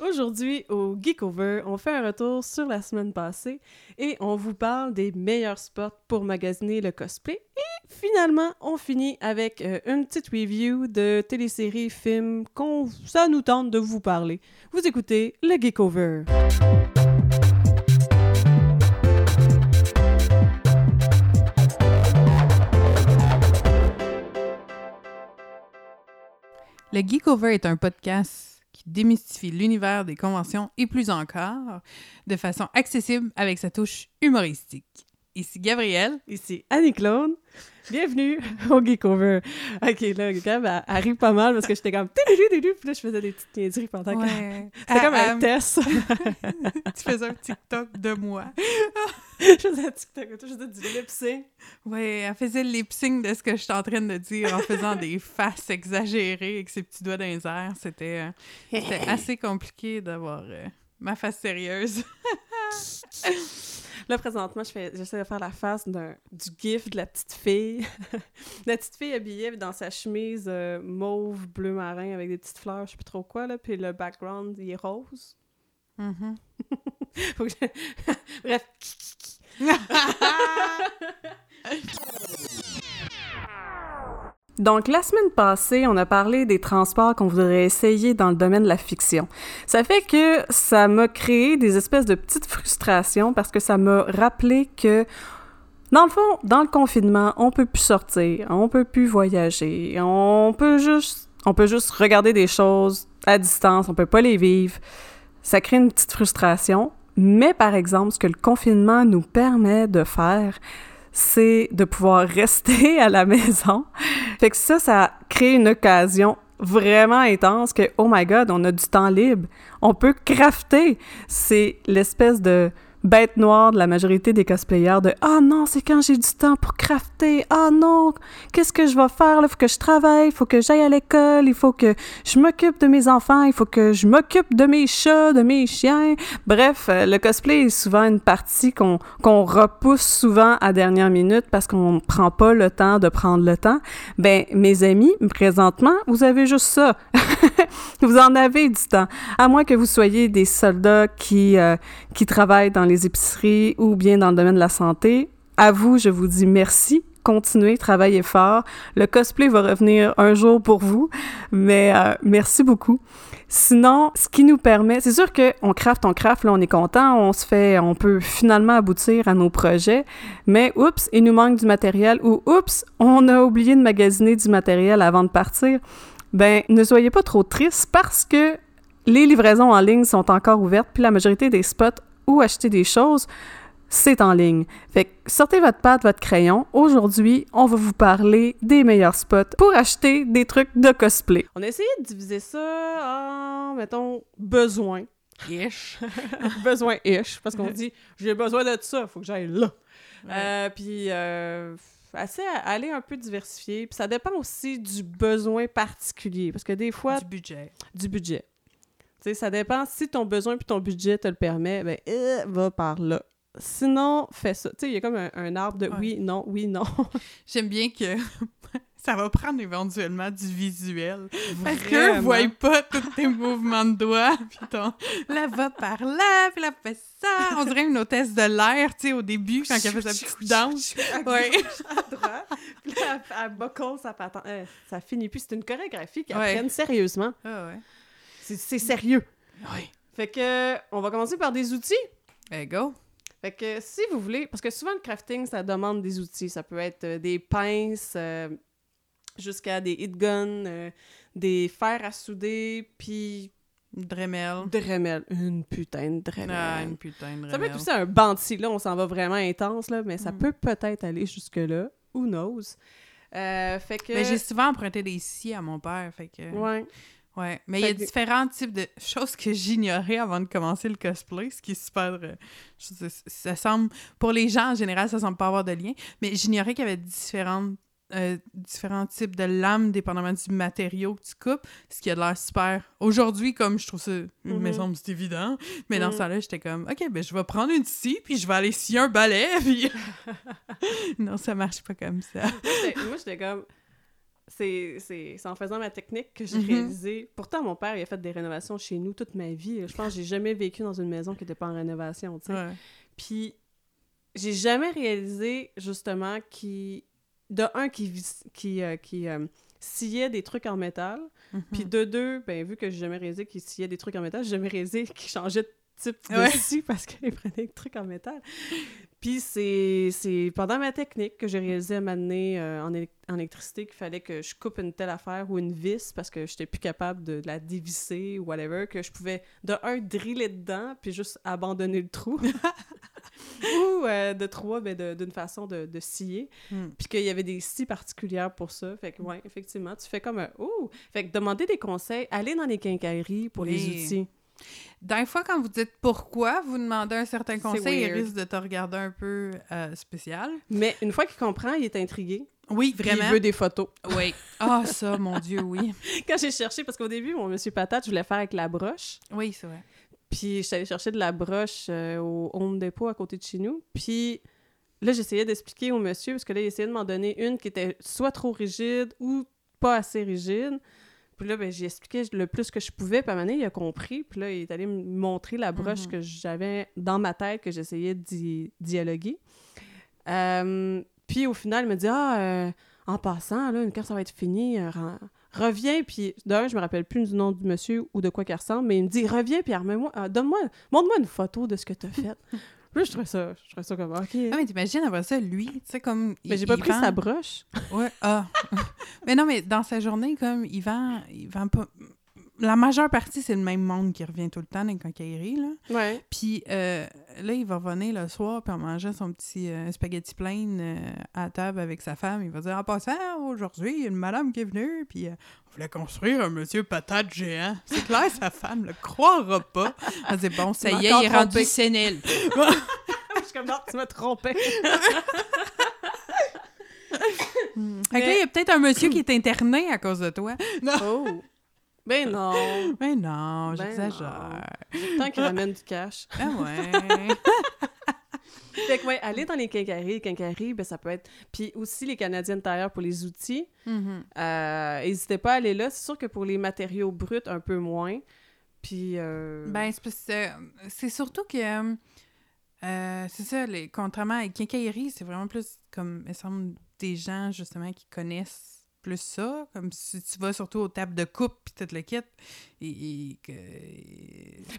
Aujourd'hui, au Geekover, on fait un retour sur la semaine passée et on vous parle des meilleurs spots pour magasiner le cosplay. Et finalement, on finit avec euh, une petite review de téléséries, films qu'on ça nous tente de vous parler. Vous écoutez le Geekover. Le Geekover est un podcast démystifie l'univers des conventions et plus encore de façon accessible avec sa touche humoristique. Ici Gabrielle. Ici Annie-Claude. Bienvenue au Geekover. OK, là, Gab, elle arrive pas mal parce que j'étais comme... Puis là, je faisais des petites niaiseries pendant que... Ouais. C'était comme un ah, test. tu faisais un TikTok de moi. je faisais un TikTok, je faisais du lip sync. Ouais, elle faisait le lip sync de ce que je suis en train de dire en faisant des faces exagérées avec ses petits doigts dans les airs. C'était euh, assez compliqué d'avoir euh, ma face sérieuse. Là, présentement, je fais- j'essaie de faire la face d'un, du gif de la petite fille. la petite fille habillée dans sa chemise euh, mauve, bleu marin avec des petites fleurs, je sais plus trop quoi, là. Puis le background, il est rose. Mhm. Faut que je- Bref. Donc, la semaine passée, on a parlé des transports qu'on voudrait essayer dans le domaine de la fiction. Ça fait que ça m'a créé des espèces de petites frustrations parce que ça m'a rappelé que, dans le fond, dans le confinement, on peut plus sortir, on peut plus voyager, on peut juste, regarder des choses à distance, on peut pas les vivre. Ça crée une petite frustration. Mais par exemple, ce que le confinement nous permet de faire, c'est de pouvoir rester à la maison. Fait que ça, ça crée une occasion vraiment intense que, oh my god, on a du temps libre. On peut crafter. C'est l'espèce de bête noire de la majorité des cosplayers de ah non c'est quand j'ai du temps pour crafter. Ah non qu'est-ce que je vais faire? Là faut que je travaille faut que j'aille à l'école il faut que je m'occupe de mes enfants il faut que je m'occupe de mes chats de mes chiens. Bref euh, le cosplay est souvent une partie qu'on qu'on repousse souvent à dernière minute parce qu'on prend pas le temps de prendre le temps. Ben mes amis présentement vous avez juste ça vous en avez du temps à moins que vous soyez des soldats qui euh, qui travaillent dans les épiceries ou bien dans le domaine de la santé, à vous, je vous dis merci. Continuez, travaillez fort. Le cosplay va revenir un jour pour vous, mais euh, merci beaucoup. Sinon, ce qui nous permet, c'est sûr que on craft, on craft, là, on est content, on se fait, on peut finalement aboutir à nos projets, mais oups, il nous manque du matériel ou oups, on a oublié de magasiner du matériel avant de partir. Ben, ne soyez pas trop tristes parce que les livraisons en ligne sont encore ouvertes, puis la majorité des spots où acheter des choses, c'est en ligne. Fait que sortez votre pâte, votre crayon. Aujourd'hui, on va vous parler des meilleurs spots pour acheter des trucs de cosplay. On a essayé de diviser ça en, mettons, besoin. Ish. Besoin-ish, parce qu'on dit « j'ai besoin de ça, faut que j'aille là Euh, Puis, euh, assez à- aller un peu diversifié. Puis ça dépend aussi du besoin particulier, parce que des fois, Du budget. du budget. Tu sais, ça dépend si ton besoin puis ton budget te le permet, ben, euh, va par là. Sinon, fais ça. Tu sais, il y a comme un, un arbre de Ouais. oui, non, oui, non. J'aime bien que ça va prendre éventuellement du visuel. Parce que Vraiment. vous voyez pas tous tes mouvements de doigts, puis ton... Là, va par là, puis là, fait ça. On dirait une hôtesse de l'air, tu sais, au début, quand elle fait sa petite danse. Ouais. gauche, à droite. Puis là, elle, elle sa patente. Euh, ça finit plus. C'est une chorégraphie qu'ils Ouais. sérieusement. Ah ouais. C'est sérieux. Oui. Fait que, on va commencer par des outils. Eh, go. Fait que si vous voulez, parce que souvent le crafting, ça demande des outils. Ça peut être euh, des pinces euh, jusqu'à des hit guns, euh, des fers à souder, puis Dremel. Dremel. Une putain de Dremel. Ah, une putain de ça peut être Dremel. aussi un banti, là, on s'en va vraiment intense, là, mais ça Mm. peut peut-être aller jusque-là. Who knows? Euh, fait que... Mais j'ai souvent emprunté des scies à mon père, fait que... Ouais. Ouais, mais il y a que- différents types de choses que j'ignorais avant de commencer le cosplay, ce qui est super... euh, ça semble... Pour les gens, en général, ça semble pas avoir de lien, mais j'ignorais qu'il y avait différentes, euh, différents types de lames, dépendamment du matériau que tu coupes, ce qui a de l'air super... Aujourd'hui, comme je trouve ça... Me Mhm. semble que c'est évident, mais dans Mhm. ce temps-là, j'étais comme, OK, ben je vais prendre une scie, puis je vais aller scier un balai, puis... non, ça marche pas comme ça. Moi, j'étais- comme... c'est en faisant ma technique que j'ai Mhm. réalisé. Pourtant, mon père, il a fait des rénovations chez nous toute ma vie. Je pense que j'ai jamais vécu dans une maison qui n'était pas en rénovation, tu sais. Ouais. Puis, j'ai jamais réalisé, justement, qui de un, qui, qui, euh, qui euh, sciait des trucs en métal. Mhm. Puis de deux, ben, vu que j'ai jamais réalisé qu'il sciait des trucs en métal, j'ai jamais réalisé qu'il changeait de type de Ouais. scie parce qu'il prenait des trucs en métal. Puis c'est pendant ma technique que j'ai réalisé à m'amener en, élec- en électricité qu'il fallait que je coupe une telle affaire ou une vis parce que j'étais plus capable de, de la dévisser ou whatever, que je pouvais de un driller dedans puis juste abandonner le trou. ou euh, de trois, ben, de- d'une façon de, de scier. Hmm. Puis qu'il y avait des scies particulières pour ça. Fait que, ouais, effectivement, tu fais comme un « Oh! » Fait que demander des conseils, aller dans les quincailleries pour les outils. Des fois, quand vous dites pourquoi, vous demandez un certain conseil, il risque de te regarder un peu euh, spécial. Mais une fois qu'il comprend, il est intrigué. Oui, vraiment. Il veut des photos. Oui. Ah, ça, mon Dieu, oui. Quand j'ai cherché, parce qu'au début, mon monsieur patate, je voulais faire avec la broche. Oui, c'est vrai. Puis je suis allée chercher de la broche euh, au Home Depot à côté de chez nous. Puis là, j'essayais d'expliquer au monsieur, parce que là, il essayait de m'en donner une qui était soit trop rigide ou pas assez rigide. Puis là, ben, j'ai expliqué le plus que je pouvais. Puis à un moment donné, il a compris. Puis là, il est allé me montrer la broche Mhm. que j'avais dans ma tête, que j'essayais de di- dialoguer. Euh, puis au final, il me dit Ah, euh, en passant, là, quand ça va être fini, euh, reviens. Puis d'un, je me rappelle plus du nom du monsieur ou de quoi qu'il ressemble, mais il me dit Reviens, puis remets-moi, euh, donne-moi, montre-moi une photo de ce que t'as fait. Là, je trouvais ça, je trouvais ça comme OK. Ah, mais t'imagines après ça, lui, tu sais, comme. mais j'ai pas pris vend- sa broche. Ouais, ah. mais non, mais dans sa journée, comme, il vend, il vend pas. La majeure partie, c'est le même monde qui revient tout le temps dans les quincailleries, là. Ouais. Puis euh, là, il va revenir le soir, puis en mangeant son petit euh, spaghetti plein euh, à table avec sa femme, il va dire En passant, aujourd'hui, il y a une madame qui est venue, puis on voulait construire un monsieur patate géant. C'est clair, sa femme le croira pas. Elle dit Bon, ça y est, il est rendu sénile. je suis comme non, tu m'as trompé. Fait que là, il y a peut-être un monsieur qui est interné à cause de toi. Non. oh. Ben non. Mais non, Ben j'exagère. Tant qu'il ramène du cash. Ah ouais. Fait que, ouais, aller dans les quincailleries. Les quincailleries, ben, ça peut être. Puis aussi les Canadiennes tailleurs pour les outils. Mhm. Euh, N'hésitez pas à aller là. C'est sûr que pour les matériaux bruts, un peu moins. Puis. euh, Ben, c'est surtout que. euh, euh, c'est ça, les, contrairement à les quincailleries, c'est vraiment plus comme, il me semble, des gens, justement, qui connaissent plus ça. Comme si tu vas surtout aux tables de coupe, puis tout le kit. Et, et que.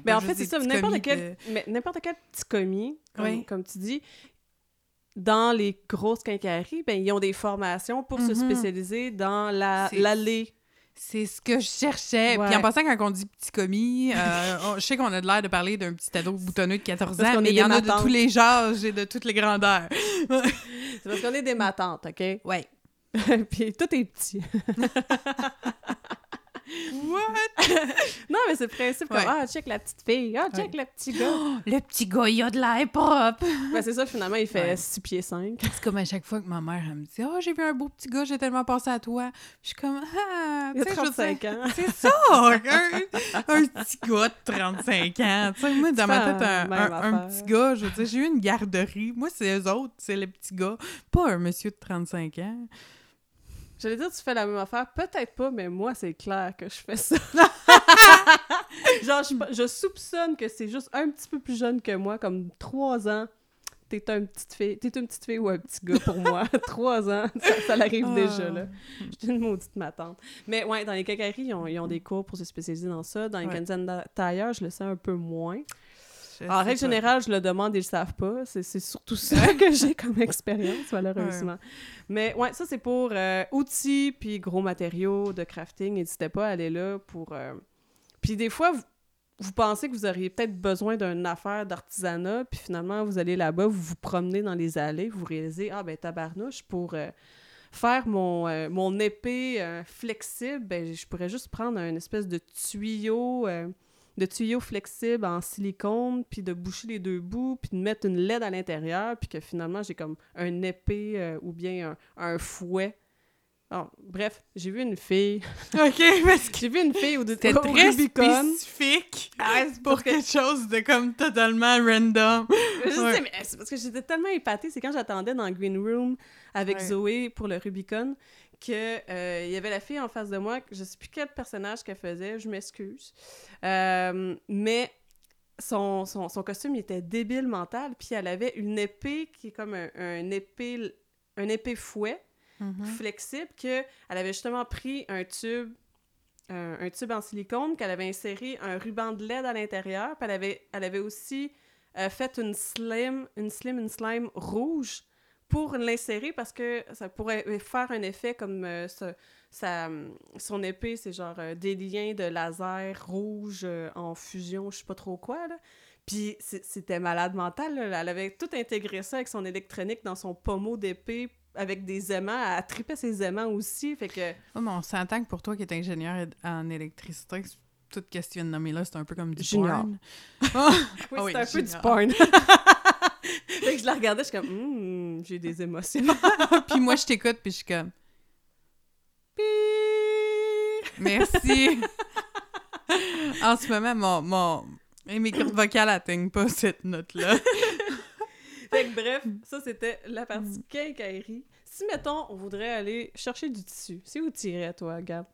Ben, pas en fait, c'est ça. N'importe quel, de- mais n'importe quel petit commis, comme, Oui. comme tu dis, dans les grosses quincailleries, ben, ils ont des formations pour se Mhm. spécialiser dans la- C'est- l'allée. C'est ce que je cherchais. Ouais. Puis en passant, quand on dit petit commis, euh, on- je sais qu'on a de l'air de parler d'un petit ado boutonneux de 14 Parce ans, mais il y en a de tous les âges et de toutes les grandeurs. C'est parce qu'on est des matantes, OK? Ouais. Puis tout est petit. What? Non, mais c'est le principe comme Ouais. Ah, check la petite fille. Ah, check le petit gars. Le petit gars, il a de l'air propre. ben, c'est ça, finalement, il fait Ouais. 6 pieds 5. C'est comme à chaque fois que ma mère elle me dit Oh, j'ai vu un beau petit gars, j'ai tellement pensé à toi. Je suis comme Ah, tu sais, je veux 35 dire, ans. C'est ça, un, un petit gars de 35 ans. Tu sais, moi, dans ma tête, un, un- petit gars, je veux dire, j'ai eu une garderie. Moi, c'est eux autres, c'est les petits gars, pas un monsieur de 35 ans. J'allais dire, tu fais la même affaire. Peut-être pas, mais moi, c'est clair que je fais ça. Genre, je, je soupçonne que c'est juste un petit peu plus jeune que moi, comme 3 ans. T'es une petite fille. T'es une petite fille ou un petit gars pour moi. 3 ans, ça, ça l'arrive Ah. déjà, là. J'étais une maudite ma tante. Mais ouais, dans les quincailleries, ils ont, ils ont des cours pour se spécialiser dans ça. Dans les Ouais. Tailleurs, je le sais un peu moins. En règle générale, je le demande et ils le savent pas. C'est surtout ça que j'ai comme expérience, malheureusement. Mais ouais, ça, c'est pour euh, outils puis gros matériaux de crafting. N'hésitez pas à aller là pour... euh, Puis des fois, vous, vous pensez que vous auriez peut-être besoin d'une affaire d'artisanat, puis finalement, vous allez là-bas, vous vous promenez dans les allées, vous réalisez, ah ben tabarnouche, pour... euh, faire mon, euh, mon épée euh, flexible, ben, je pourrais juste prendre un espèce de tuyau, euh, de tuyau flexible en silicone, puis de boucher les deux bouts, puis de mettre une LED à l'intérieur, puis que finalement j'ai comme un épée euh, ou bien un, un fouet. Oh, bref, j'ai vu une fille. OK, parce que J'ai vu une fille au, c'était très Rubicon. spécifique Ah, pour que- quelque chose de comme totalement random. Je sais, mais c'est parce que j'étais tellement épatée. C'est quand j'attendais dans Green Room avec Ouais. Zoé pour le Rubicon que euh, il y avait la fille en face de moi, je sais plus quel personnage qu'elle faisait, je m'excuse. Euh, mais son, son, son costume il était débile mental, puis elle avait une épée qui est comme un, un épée un épée fouet Mhm. flexible que elle avait justement pris un tube un, un tube en silicone qu'elle avait inséré un ruban de LED à l'intérieur puis elle avait elle avait aussi euh, fait une slim une slim une slime rouge pour l'insérer parce que ça pourrait faire un effet comme euh, son épée c'est genre euh, des liens de laser rouge euh, en fusion je sais pas trop quoi là puis c'était malade mental là. elle avait tout intégré ça avec son électronique dans son pommeau d'épée avec des aimants, elle tripait ses aimants aussi, fait que... Oh, mais on s'entend que pour toi qui es ingénieur en électricité, c'est- tout ce que tu viens de nommer là, c'est un peu comme du Junior. porn. Ah! Oui, oui, c'est un peu du porn. que je la regardais, je suis comme, Hum, j'ai des émotions. puis moi, je t'écoute, puis je suis comme, merci. en ce moment, mon, mon... et mes cordes vocales atteignent pas cette note-là. Fait que bref, ça c'était la partie quincaillerie. Si, mettons, on voudrait aller chercher du tissu, c'est où irais, toi, Gab?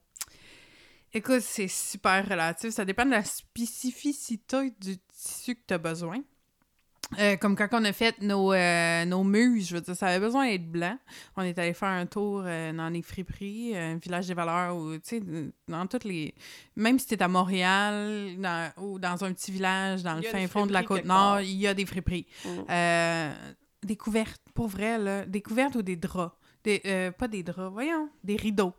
Écoute, c'est super relatif. Ça dépend de la spécificité du tissu que tu as besoin. Euh, comme quand on a fait nos, euh, nos muses, je veux dire, ça avait besoin d'être blanc. On est allé faire un tour euh, dans les friperies, un village des valeurs, ou, tu sais, dans toutes les... Même si t'es à Montréal, dans- ou dans un petit village, dans le fin fond de la Côte-Nord, il y a des friperies. Mm. Euh, des couvertes, pour vrai, là. Des couvertes ou des draps. Des, euh, pas des draps, voyons, des rideaux.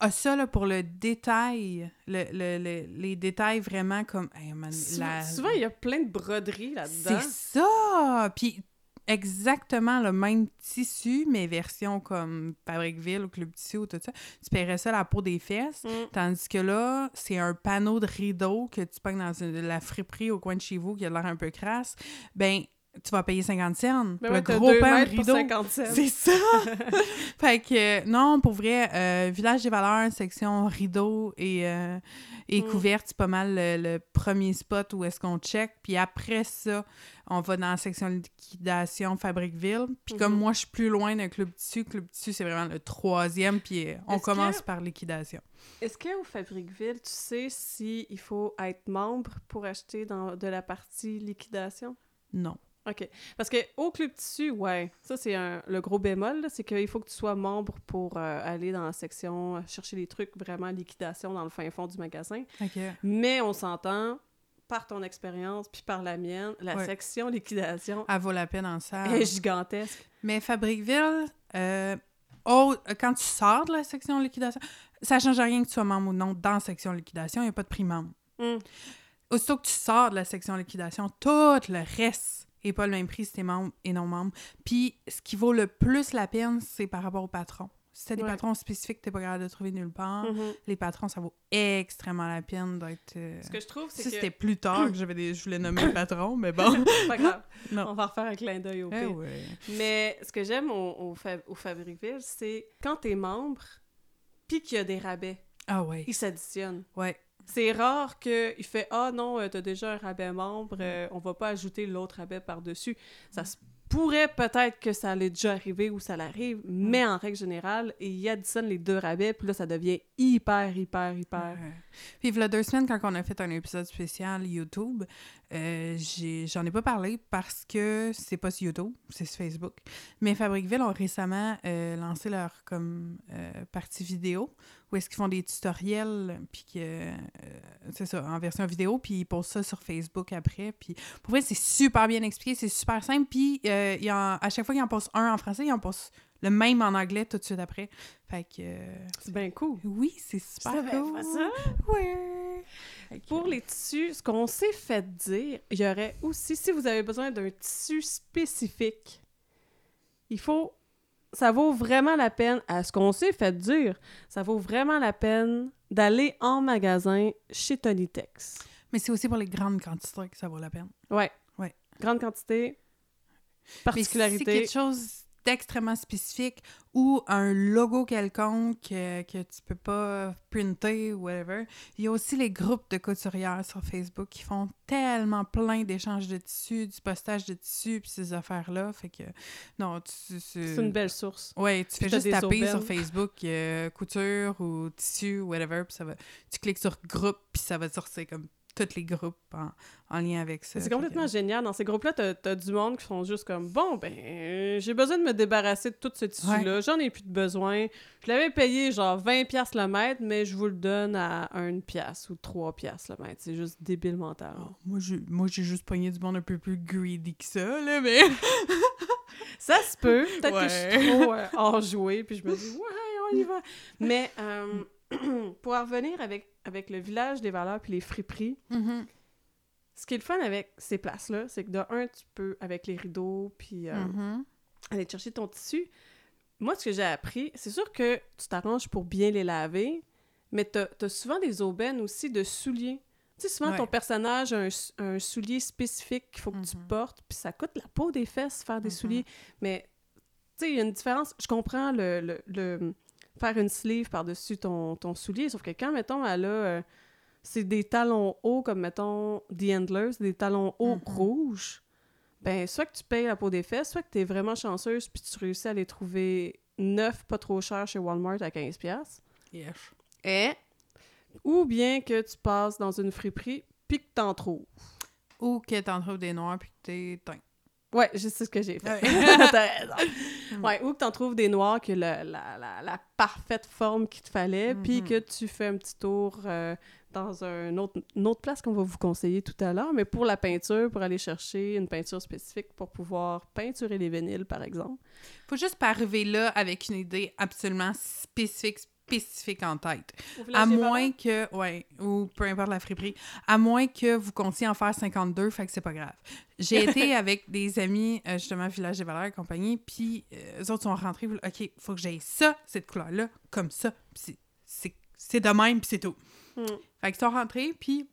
Ah, ça, là, pour le détail, le, le- le- les détails vraiment comme... hey, man, Sou- la- Souvent, il y a plein de broderies là-dedans. C'est ça! Puis exactement le même tissu, mais version comme Fabriqueville ou Club Tissu ou tout ça. Tu paierais ça la peau des fesses. Mm. Tandis que là, c'est un panneau de rideau que tu pognes dans une- la friperie au coin de chez vous qui a l'air un peu crasse. Ben, tu vas payer 50 cents. Ben ouais, le gros pour rideau. 50 cents. C'est ça! fait que, euh, non, pour vrai, euh, Village des valeurs, section rideau et, euh, et Mm. couverte, c'est pas mal le, le premier spot où est-ce qu'on check. Puis après ça, on va dans la section liquidation Fabriqueville. Puis comme Mhm. moi, je suis plus loin d'un club tissu, club tissu, c'est vraiment le troisième, puis euh, on commence que- par liquidation. Est-ce qu'au Fabriqueville, tu sais si il faut être membre pour acheter dans de la partie liquidation? Non. OK. Parce que au Club Tissu, ouais, ça c'est un- le gros bémol, là, c'est qu'il faut que tu sois membre pour euh, aller dans la section, euh, chercher des trucs vraiment liquidation dans le fin fond du magasin. OK. Mais on s'entend, par ton expérience, puis par la mienne, la Ouais. section liquidation Elle vaut la peine en salle. est gigantesque. Mais Fabriqueville, euh, oh, quand tu sors de la section liquidation, ça change rien que tu sois membre ou non dans la section liquidation, il n'y a pas de prix membre. Hum. Aussitôt que tu sors de la section liquidation, tout le reste n'est pas le même prix si t'es membre et non membre. Puis, ce qui vaut le plus la peine, c'est par rapport au patron. Si t'as des Ouais. patrons spécifiques que t'es pas capable de trouver nulle part, Mhm. les patrons, ça vaut extrêmement la peine d'être... euh, Ce que je trouve, c'est que... c'était plus tard que j'avais des... je voulais nommer le patron, mais bon. C'est pas grave. Non. On va refaire un clin d'œil au Eh pire. ouais. Mais ce que j'aime au, au, Fa- au Fabriqueville, c'est quand t'es membre, puis qu'il y a des rabais, Ah ouais. ils s'additionnent. Ouais. C'est rare qu'il fait Ah non, euh, t'as déjà un rabais membre, euh, on va pas ajouter l'autre rabais par-dessus. Ça se pourrait peut-être que ça allait déjà arriver ou ça l'arrive, mais en règle générale, il additionne les deux rabais, puis là, ça devient hyper, hyper, hyper. Ouais. Puis, il y a deux semaines, quand on a fait un épisode spécial YouTube, euh, j'en ai, pas parlé parce que c'est pas sur YouTube, c'est sur Facebook. Mais Fabriqueville ont récemment euh, lancé leur comme euh, partie vidéo où est-ce qu'ils font des tutoriels, puis que c'est ça, en version vidéo, puis ils posent ça sur Facebook après. Puis pour vrai, c'est super bien expliqué, c'est super simple. Puis à chaque fois qu'ils en postent un en français, ils en postent le même en anglais tout de suite après. Fait que. euh, C'est bien cool. oui, c'est super cool. ça. Ouais. Pour les tissus, ce qu'on s'est fait dire, il y aurait aussi, si vous avez besoin d'un tissu spécifique, il faut. Ça vaut vraiment la peine, à ce qu'on s'est fait dire, ça vaut vraiment la peine d'aller en magasin chez Tony Tex. Mais c'est aussi pour les grandes quantités que ça vaut la peine. Ouais. Ouais. Grande quantité, Mais si c'est particularité. quelque chose extrêmement spécifique ou un logo quelconque que, que tu peux pas printer ou whatever. Il y a aussi les groupes de couturières sur Facebook qui font tellement plein d'échanges de tissus, du postage de tissus, puis ces affaires-là. Fait que, non, tu- C'est une belle source. Ouais, tu fais juste taper sur. Facebook euh, couture ou tissu, whatever, puis ça va. Tu cliques sur groupe, puis ça va te sortir comme tous les groupes en, en lien avec ça. C'est complètement que- génial. Dans ces groupes-là, t'as as du monde qui sont juste comme Bon, ben, euh, j'ai besoin de me débarrasser de tout ce tissu-là. J'en ai plus de besoin. Je l'avais payé genre 20$ piastres le mètre, mais je vous le donne à 1$ piastre ou 3$ piastres le mètre. C'est juste débile mental. Oh, moi, j'ai, moi, juste pogné du monde un peu plus greedy que ça, là, mais. Ça se peut. Peut-être que je suis trop euh, enjouée, puis je me dis Ouais, on y va. Mais euh, pour en revenir avec, avec le village des valeurs puis les friperies, Mhm. ce qui est le fun avec ces places-là, c'est que de un, tu peux, avec les rideaux, puis euh, Mhm. aller chercher ton tissu. Moi, ce que j'ai appris, c'est sûr que tu t'arranges pour bien les laver, mais t'as as souvent des aubaines aussi de souliers. Tu sais, souvent, Ouais. ton personnage a un, un soulier spécifique qu'il faut que tu Mhm. portes, puis ça coûte la peau des fesses faire des souliers. Mais, tu sais, il y a une différence. Je comprends le, le, le- faire une sleeve par-dessus ton, ton soulier, sauf que quand, mettons, elle a... euh, c'est des talons hauts, comme, mettons, The Handlers, des talons hauts Mhm. rouges, ben, soit que tu payes la peau des fesses, soit que tu es vraiment chanceuse puis tu réussis à les trouver neufs, pas trop chers chez Walmart à 15$. piastres. Yes. Et, ou bien que tu passes dans une friperie puis que t'en trouves. Ou que t'en trouves des noirs puis que t'es teint. Ouais, je sais ce que j'ai fait. Ouais. T'as raison. Ouais, ou que t'en trouves des noirs ont la, la, la, la parfaite forme qu'il te fallait, puis Mhm. que tu fais un petit tour euh, dans un autre, une autre place qu'on va vous conseiller tout à l'heure, mais pour la peinture, pour aller chercher une peinture spécifique pour pouvoir peinturer les vinyles, par exemple. Faut juste pas arriver là avec une idée absolument spécifique, spécifique en tête. À moins que, ouais, ou peu importe la friperie, à moins que vous comptiez en faire 52, fait que c'est pas grave. J'ai été avec des amis, euh, justement, Village des Valeurs et compagnie, puis euh, eux autres sont rentrés, OK, faut que j'aille ça, cette couleur-là, comme ça, puis c'est- de même, puis c'est tout. Hmm. Fait qu'ils sont rentrés, puis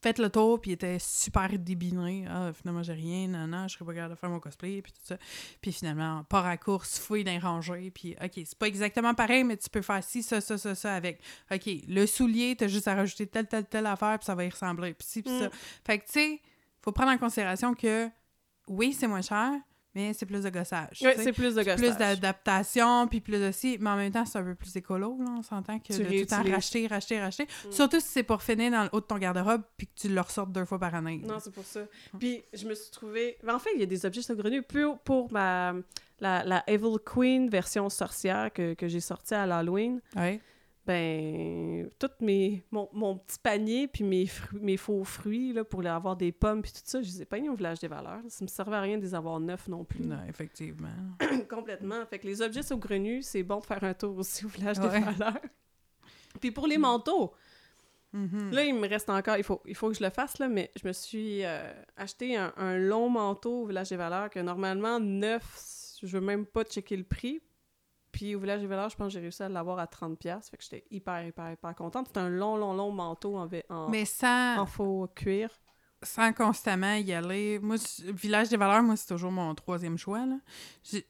faites le tour, puis ils étaient super débinés. Ah, finalement, j'ai rien, non, non, je serais pas capable de faire mon cosplay, puis tout ça. Puis finalement, part à course, fouille dans les rangées, puis OK, c'est pas exactement pareil, mais tu peux faire ci, ça, ça, ça, ça avec. OK, le soulier, t'as juste à rajouter telle, telle, telle affaire, puis ça va y ressembler, puis ci, puis ça. Mm. Fait que, tu sais, faut prendre en considération que, oui, c'est moins cher, mais c'est plus de gossage. Sais. c'est plus de plus gossage. d'adaptation, puis plus de ci, mais en même temps, c'est un peu plus écolo, là, on s'entend que Tu de tout le temps racheter, racheter, racheter. Mm. Surtout si c'est pour finir dans le haut de ton garde-robe, puis que tu le ressortes deux fois par année. Non, c'est pour ça. Puis je me suis trouvée... ben, en fait, il y a des objets saugrenus pour, pour ma... La, la Evil Queen version sorcière que, que j'ai sortie à l'Halloween. Ouais. Ben tout mes mon, mon petit panier puis mes mes faux fruits là pour les avoir des pommes puis tout ça je les ai pas mis au village des valeurs ça me servait à rien de les avoir neufs non plus Non, effectivement. complètement fait que les objets saugrenus c'est bon de faire un tour aussi au village Ouais. des valeurs puis pour les manteaux Mhm. là il me reste encore il faut il faut que je le fasse là mais je me suis euh, acheté un, un long manteau au village des valeurs que normalement neuf je veux même pas checker le prix puis au village des valeurs je pense que j'ai réussi à l'avoir à 30 pièces fait que j'étais hyper hyper hyper contente c'est un long long long manteau en, en, Mais sans, en faux cuir sans constamment y aller. Moi, Village des Valeurs, moi, c'est toujours mon troisième choix.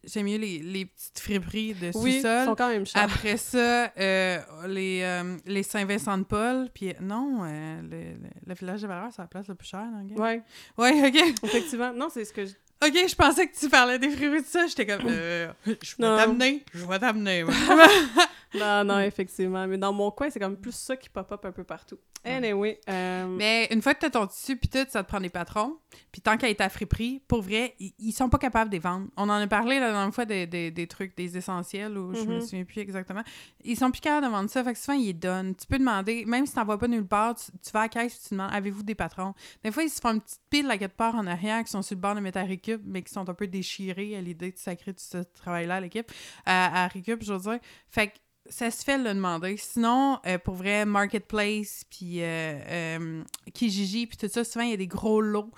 J'aime mieux les, les petites friperies de oui ils sous-sol. sont quand même chers Après ça, euh, les, euh, les Saint-Vincent-de-Paul. Puis non, euh, le, le- le Village des Valeurs, c'est la place la plus chère. Ouais Ouais, OK. effectivement non c'est ce que je... OK, je pensais que tu parlais des friperies de ça. J'étais comme, euh, je vais t'amener. Je vais t'amener. non non effectivement mais dans mon coin c'est comme plus ça qui pop up un peu partout anyway euh, Mais une fois que t'as ton tissu puis tout, ça te prend des patrons. Puis tant qu'à être à friperie, pour vrai, ils, ils sont pas capables de les vendre. On en a parlé la dernière fois des, des, des trucs, des essentiels, ou je me Mhm. souviens plus exactement. Ils sont plus capables de vendre ça, fait que souvent ils les donnent. Tu peux demander, même si t'en vois pas nulle part, tu, tu vas à la caisse et tu demandes avez-vous des patrons? Des fois, ils se font une petite pile à quelque part en arrière qui sont sur le bord de mettre à récup, mais qui sont un peu déchirés à l'idée de sacrer tout ce travail-là à l'équipe, à, à récup, je veux dire. Fait que ça se fait le demander. Sinon, euh, pour vrai, Marketplace, puis euh, euh, Kijiji, puis tout ça, souvent, il y a des gros lots.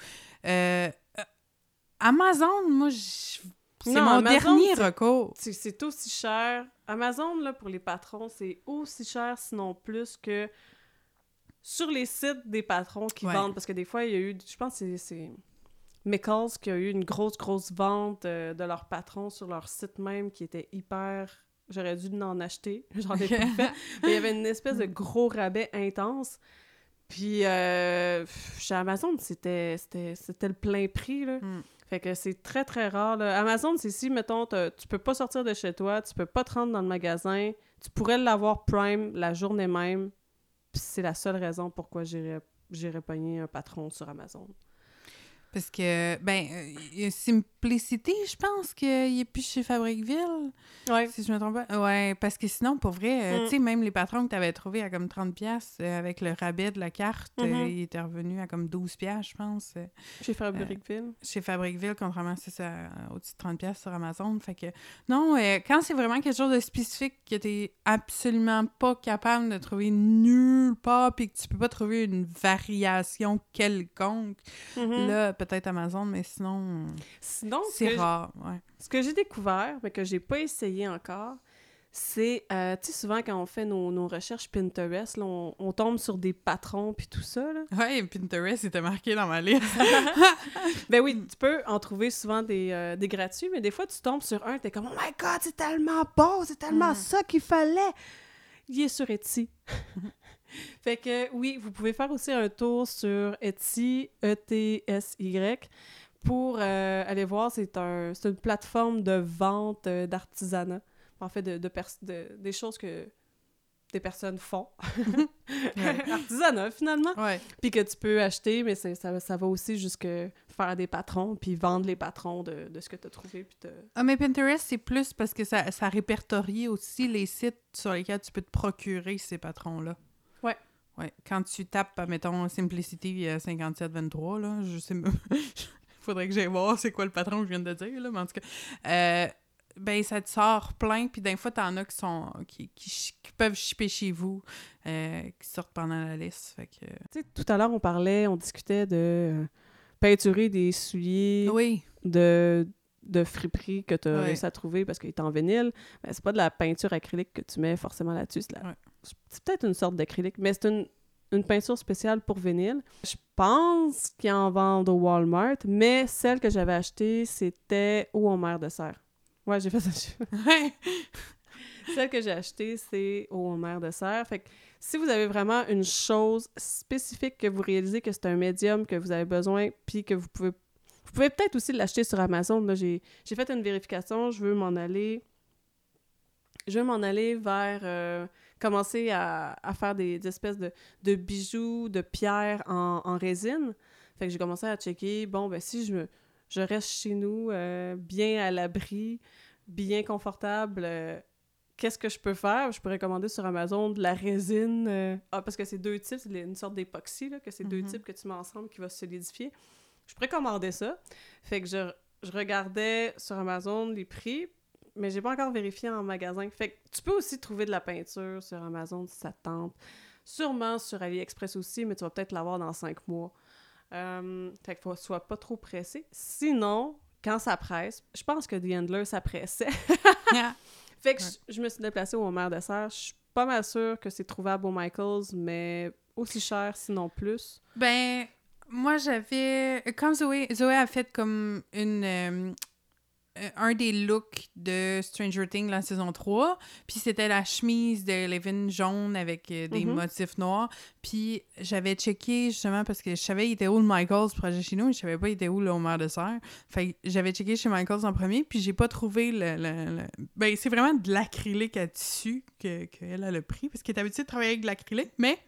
Euh, Amazon, moi, c'est mon Amazon, dernier recours. c'est aussi cher. Amazon, là, pour les patrons, c'est aussi cher, sinon plus que sur les sites des patrons qui Ouais. vendent. Parce que des fois, il y a eu, je pense que c'est- Mickles qui a eu une grosse, grosse vente de leur patron sur leur site même qui était hyper. J'aurais dû en acheter, j'en ai pas fait. Mais il y avait une espèce de gros rabais intense. Puis euh, chez Amazon, c'était c'était- c'était le plein prix. Là. Mm. Fait que c'est très, très rare. là. Amazon, c'est si, mettons, tu peux pas sortir de chez toi, tu peux pas te rendre dans le magasin, tu pourrais l'avoir Prime la journée même, puis c'est la seule raison pourquoi j'irais j'irais pogner un patron sur Amazon. Parce que, ben, euh, Je pense qu'il est plus chez Fabriqueville, Ouais. si je me trompe pas. Ouais, parce que sinon, pour vrai, euh, Mm. tu sais, même les patrons que tu avais trouvés à comme 30$ piastres, euh, avec le rabais de la carte, euh, Mhm. il était revenu à comme 12$, piastres, je pense, euh, Chez Fabricville. chez Fabriqueville, contrairement à ça, euh, au-dessus de 30$ piastres sur Amazon. Fait que, non, euh, quand c'est vraiment quelque chose de spécifique que tu es absolument pas capable de trouver nulle part, puis que tu peux pas trouver une variation quelconque, Mhm. là, peut-être Amazon, mais sinon. Sinon, ce C'est rare, ouais. ce que j'ai découvert, mais que j'ai pas essayé encore, c'est, euh, tu sais, souvent quand on fait nos, nos recherches Pinterest, là, on, on tombe sur des patrons puis tout ça, là. Ouais, Pinterest était marqué dans ma liste. Ben oui, tu peux en trouver souvent des, euh, des gratuits, mais des fois, tu tombes sur un, t'es comme « Oh my God, c'est tellement beau, c'est tellement Mhm. ça qu'il fallait! » Il est sur Etsy. fait que oui, vous pouvez faire aussi un tour sur Etsy, E-T-S-Y, pour euh, aller voir, c'est un, une plateforme de vente euh, d'artisanat. En fait, de, de, pers- de- des choses que des personnes font. artisanat, finalement. Puis que tu peux acheter, mais ça, ça va aussi jusque faire des patrons, puis vendre les patrons de, de ce que tu as trouvé. Puis Ah, mais Pinterest, c'est plus parce que ça, ça répertorie aussi les sites sur lesquels tu peux te procurer ces patrons-là. Ouais. Ouais. Quand tu tapes, mettons, Simplicity euh, 5723, là, je sais même... Faudrait que j'aille voir c'est quoi le patron que je viens de dire, là, mais en tout cas... euh, ben, ça te sort plein, puis d'un fois, t'en as qui sont... qui, qui, peuvent shipper chez vous, euh, qui sortent pendant la liste, fait que... Tu sais, tout à l'heure, on parlait, on discutait de euh, peinturer des souliers Oui. de, de friperie que tu as réussi à trouver parce qu'il est en vinyle. Mais c'est pas de la peinture acrylique que tu mets forcément là-dessus. C'est, la- Ouais. c'est peut-être une sorte d'acrylique, mais c'est une, une peinture spéciale pour vinyle. Je pense qu'ils en vendent au Walmart, mais celle que j'avais achetée, c'était au Homer de serre. Ouais, j'ai fait ça. Celle que j'ai achetée, c'est au Homer de serre. Fait que si vous avez vraiment une chose spécifique que vous réalisez que c'est un médium que vous avez besoin, puis que vous pouvez... Vous pouvez peut-être aussi l'acheter sur Amazon. Là, j'ai, j'ai fait une vérification, je veux m'en aller... Je veux m'en aller vers... euh, commencer à, à faire des, des espèces de, de bijoux, de pierres en, en résine. Fait que j'ai commencé à checker, bon, ben si je, me, je reste chez nous, euh, bien à l'abri, bien confortable... euh, qu'est-ce que je peux faire? Je pourrais commander sur Amazon de la résine. euh, Ah, parce que c'est deux types, c'est une sorte d'époxy, là, que c'est deux Mhm. types que tu mets ensemble qui va se solidifier. Je pourrais commander ça. Fait que je, je regardais sur Amazon les prix, mais j'ai pas encore vérifié en magasin. Fait que tu peux aussi trouver de la peinture sur Amazon si ça te tente. Sûrement sur AliExpress aussi, mais tu vas peut-être l'avoir dans cinq mois. Euh, fait que faut- sois pas trop pressé. Sinon, quand ça presse, je pense que The Handler, ça pressait. Fait que Ouais. je, je me suis déplacée au Homer de Serre. Je suis pas mal sûre que c'est trouvable au Michaels, mais aussi cher, sinon plus. Ben, moi, j'avais... Comme Zoé, Zoé a fait comme une... euh, un des looks de Stranger Things, la saison 3, puis c'était la chemise de Levin jaune avec euh, des Mhm. motifs noirs, puis j'avais checké justement parce que je savais il était où le Michaels projet chez nous, mais je savais pas il était où le Homer de serre. Fait que j'avais checké chez Michaels en premier, puis j'ai pas trouvé le... le- le- Ben, c'est vraiment de l'acrylique à tissu que- qu'elle a le prix, parce qu'elle est habituée de travailler avec de l'acrylique, mais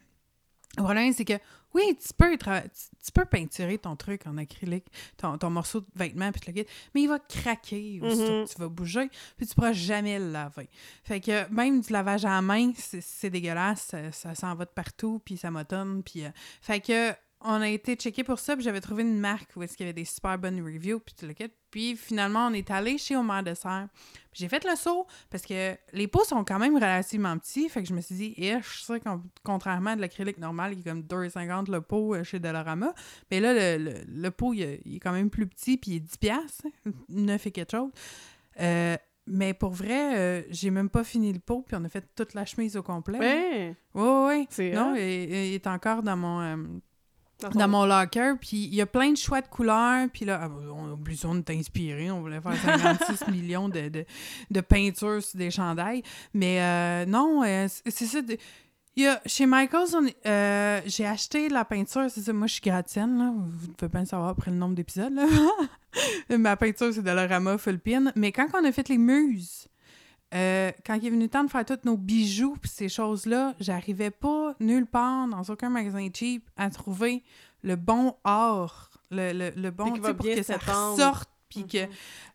le problème, c'est que oui, tu peux, tra- tu, tu peux peinturer ton truc en acrylique, ton, ton morceau de vêtement, puis le kit, mais il va craquer que tu vas bouger, puis tu pourras jamais le laver. Fait que même du lavage à la main, c'est c'est dégueulasse, ça, ça s'en va de partout, puis ça m'automne, puis... euh, fait que on a été checké pour ça, puis j'avais trouvé une marque où est-ce qu'il y avait des super bonnes reviews, puis tout le kit. Puis finalement, on est allé chez Homer de Serre. Puis j'ai fait le saut parce que les pots sont quand même relativement petits. Fait que je me suis dit, eh, je sais qu'on- contrairement à de l'acrylique normal, qui est comme 2,50 le pot euh, chez Dollarama. Mais là, le, le, le pot, il, est- quand même plus petit, puis il est 10 piastres, hein, 9 et quelque chose. Euh, mais pour vrai, euh, j'ai même pas fini le pot, puis on a fait toute la chemise au complet. Ouais! Oui, oui, C'est Non, il, il est encore dans mon... euh, dans mon locker, puis il y a plein de choix de couleurs, puis là, ah, on a obligé de t'inspirer, on voulait faire 56 millions de, de, de, peintures sur des chandails, mais euh, non, euh, c'est ça, y a, chez Michaels, euh, j'ai acheté la peinture, c'est ça, moi je suis gratienne, là, vous ne pouvez pas le savoir après le nombre d'épisodes. Ma peinture, c'est de Dolorama Philippine, mais quand on a fait les muses, euh, quand il est venu le temps de faire tous nos bijoux et ces choses-là, j'arrivais pas nulle part, dans aucun magasin cheap, à trouver le bon or, le, le, le bon, qui va pour que ça ressorte puis que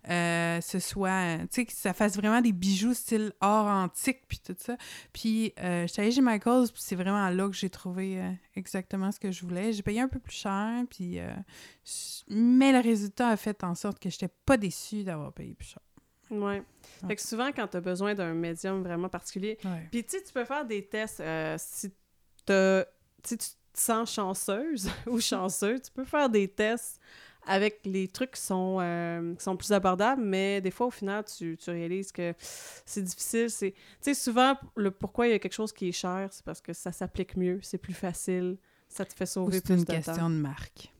euh, ce soit, tu sais, que ça fasse vraiment des bijoux style or antique puis tout ça. Puis euh, j'étais allée chez Michaels puis c'est vraiment là que j'ai trouvé euh, exactement ce que je voulais. J'ai payé un peu plus cher puis... mais le résultat a fait en sorte que j'étais pas déçue d'avoir payé plus cher. Ouais. Fait que souvent, quand tu as besoin d'un médium vraiment particulier, puis tu sais, tu peux faire des tests euh, si tu te sens chanceuse ou chanceux, tu peux faire des tests avec les trucs qui sont, euh, qui sont plus abordables, mais des fois, au final, tu, tu réalises que c'est difficile. C'est, tu sais, souvent, le pourquoi il y a quelque chose qui est cher, c'est parce que ça s'applique mieux, c'est plus facile, ça te fait sauver c'est plus une de temps. question de marque.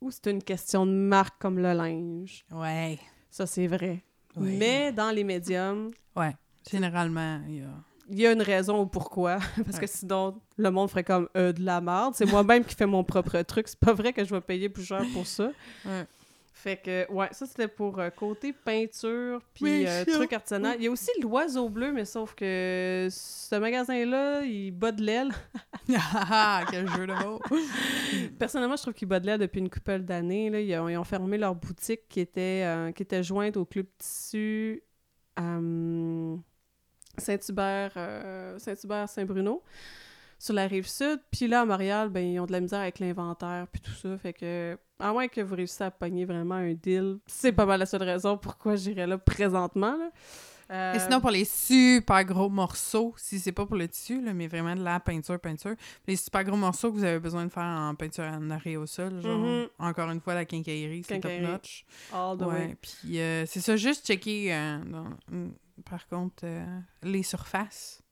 Ou c'est une question de marque comme le linge. Ouais. Ça, c'est vrai. Mais dans les médiums, Ouais. Généralement, il y a... il y a une raison au pourquoi. Parce Ouais. que sinon, le monde ferait comme euh, de la merde. C'est moi-même qui fais mon propre truc. C'est pas vrai que je vais payer plus cher pour ça. Ouais. Fait que, ouais, ça c'était pour euh, côté peinture puis euh, truc artisanal. Il y a aussi l'oiseau bleu, mais sauf que ce magasin-là, il bat de l'aile. Ah, quel jeu de mots! Personnellement, je trouve qu'il bat de l'aile depuis une couple d'années. Ils ont, ils ont fermé leur boutique qui était, euh, qui était jointe au Club Tissu Saint-Hubert, euh, Saint-Hubert, Saint-Bruno, sur la rive sud. Puis là, à Montréal, ben, ils ont de la misère avec l'inventaire puis tout ça. Fait que, à moins que vous réussissiez à pogner vraiment un deal, c'est pas mal la seule raison pourquoi j'irais là présentement. Là. Euh, Et sinon, pour les super gros morceaux, si c'est pas pour le tissu, là, mais vraiment de la peinture, peinture, les super gros morceaux que vous avez besoin de faire en peinture en arrêt au sol, genre, Mhm. encore une fois, la quincaillerie, c'est top notch. all the way. Puis euh, c'est ça, juste checker, euh, dans- mm, par contre, les surfaces.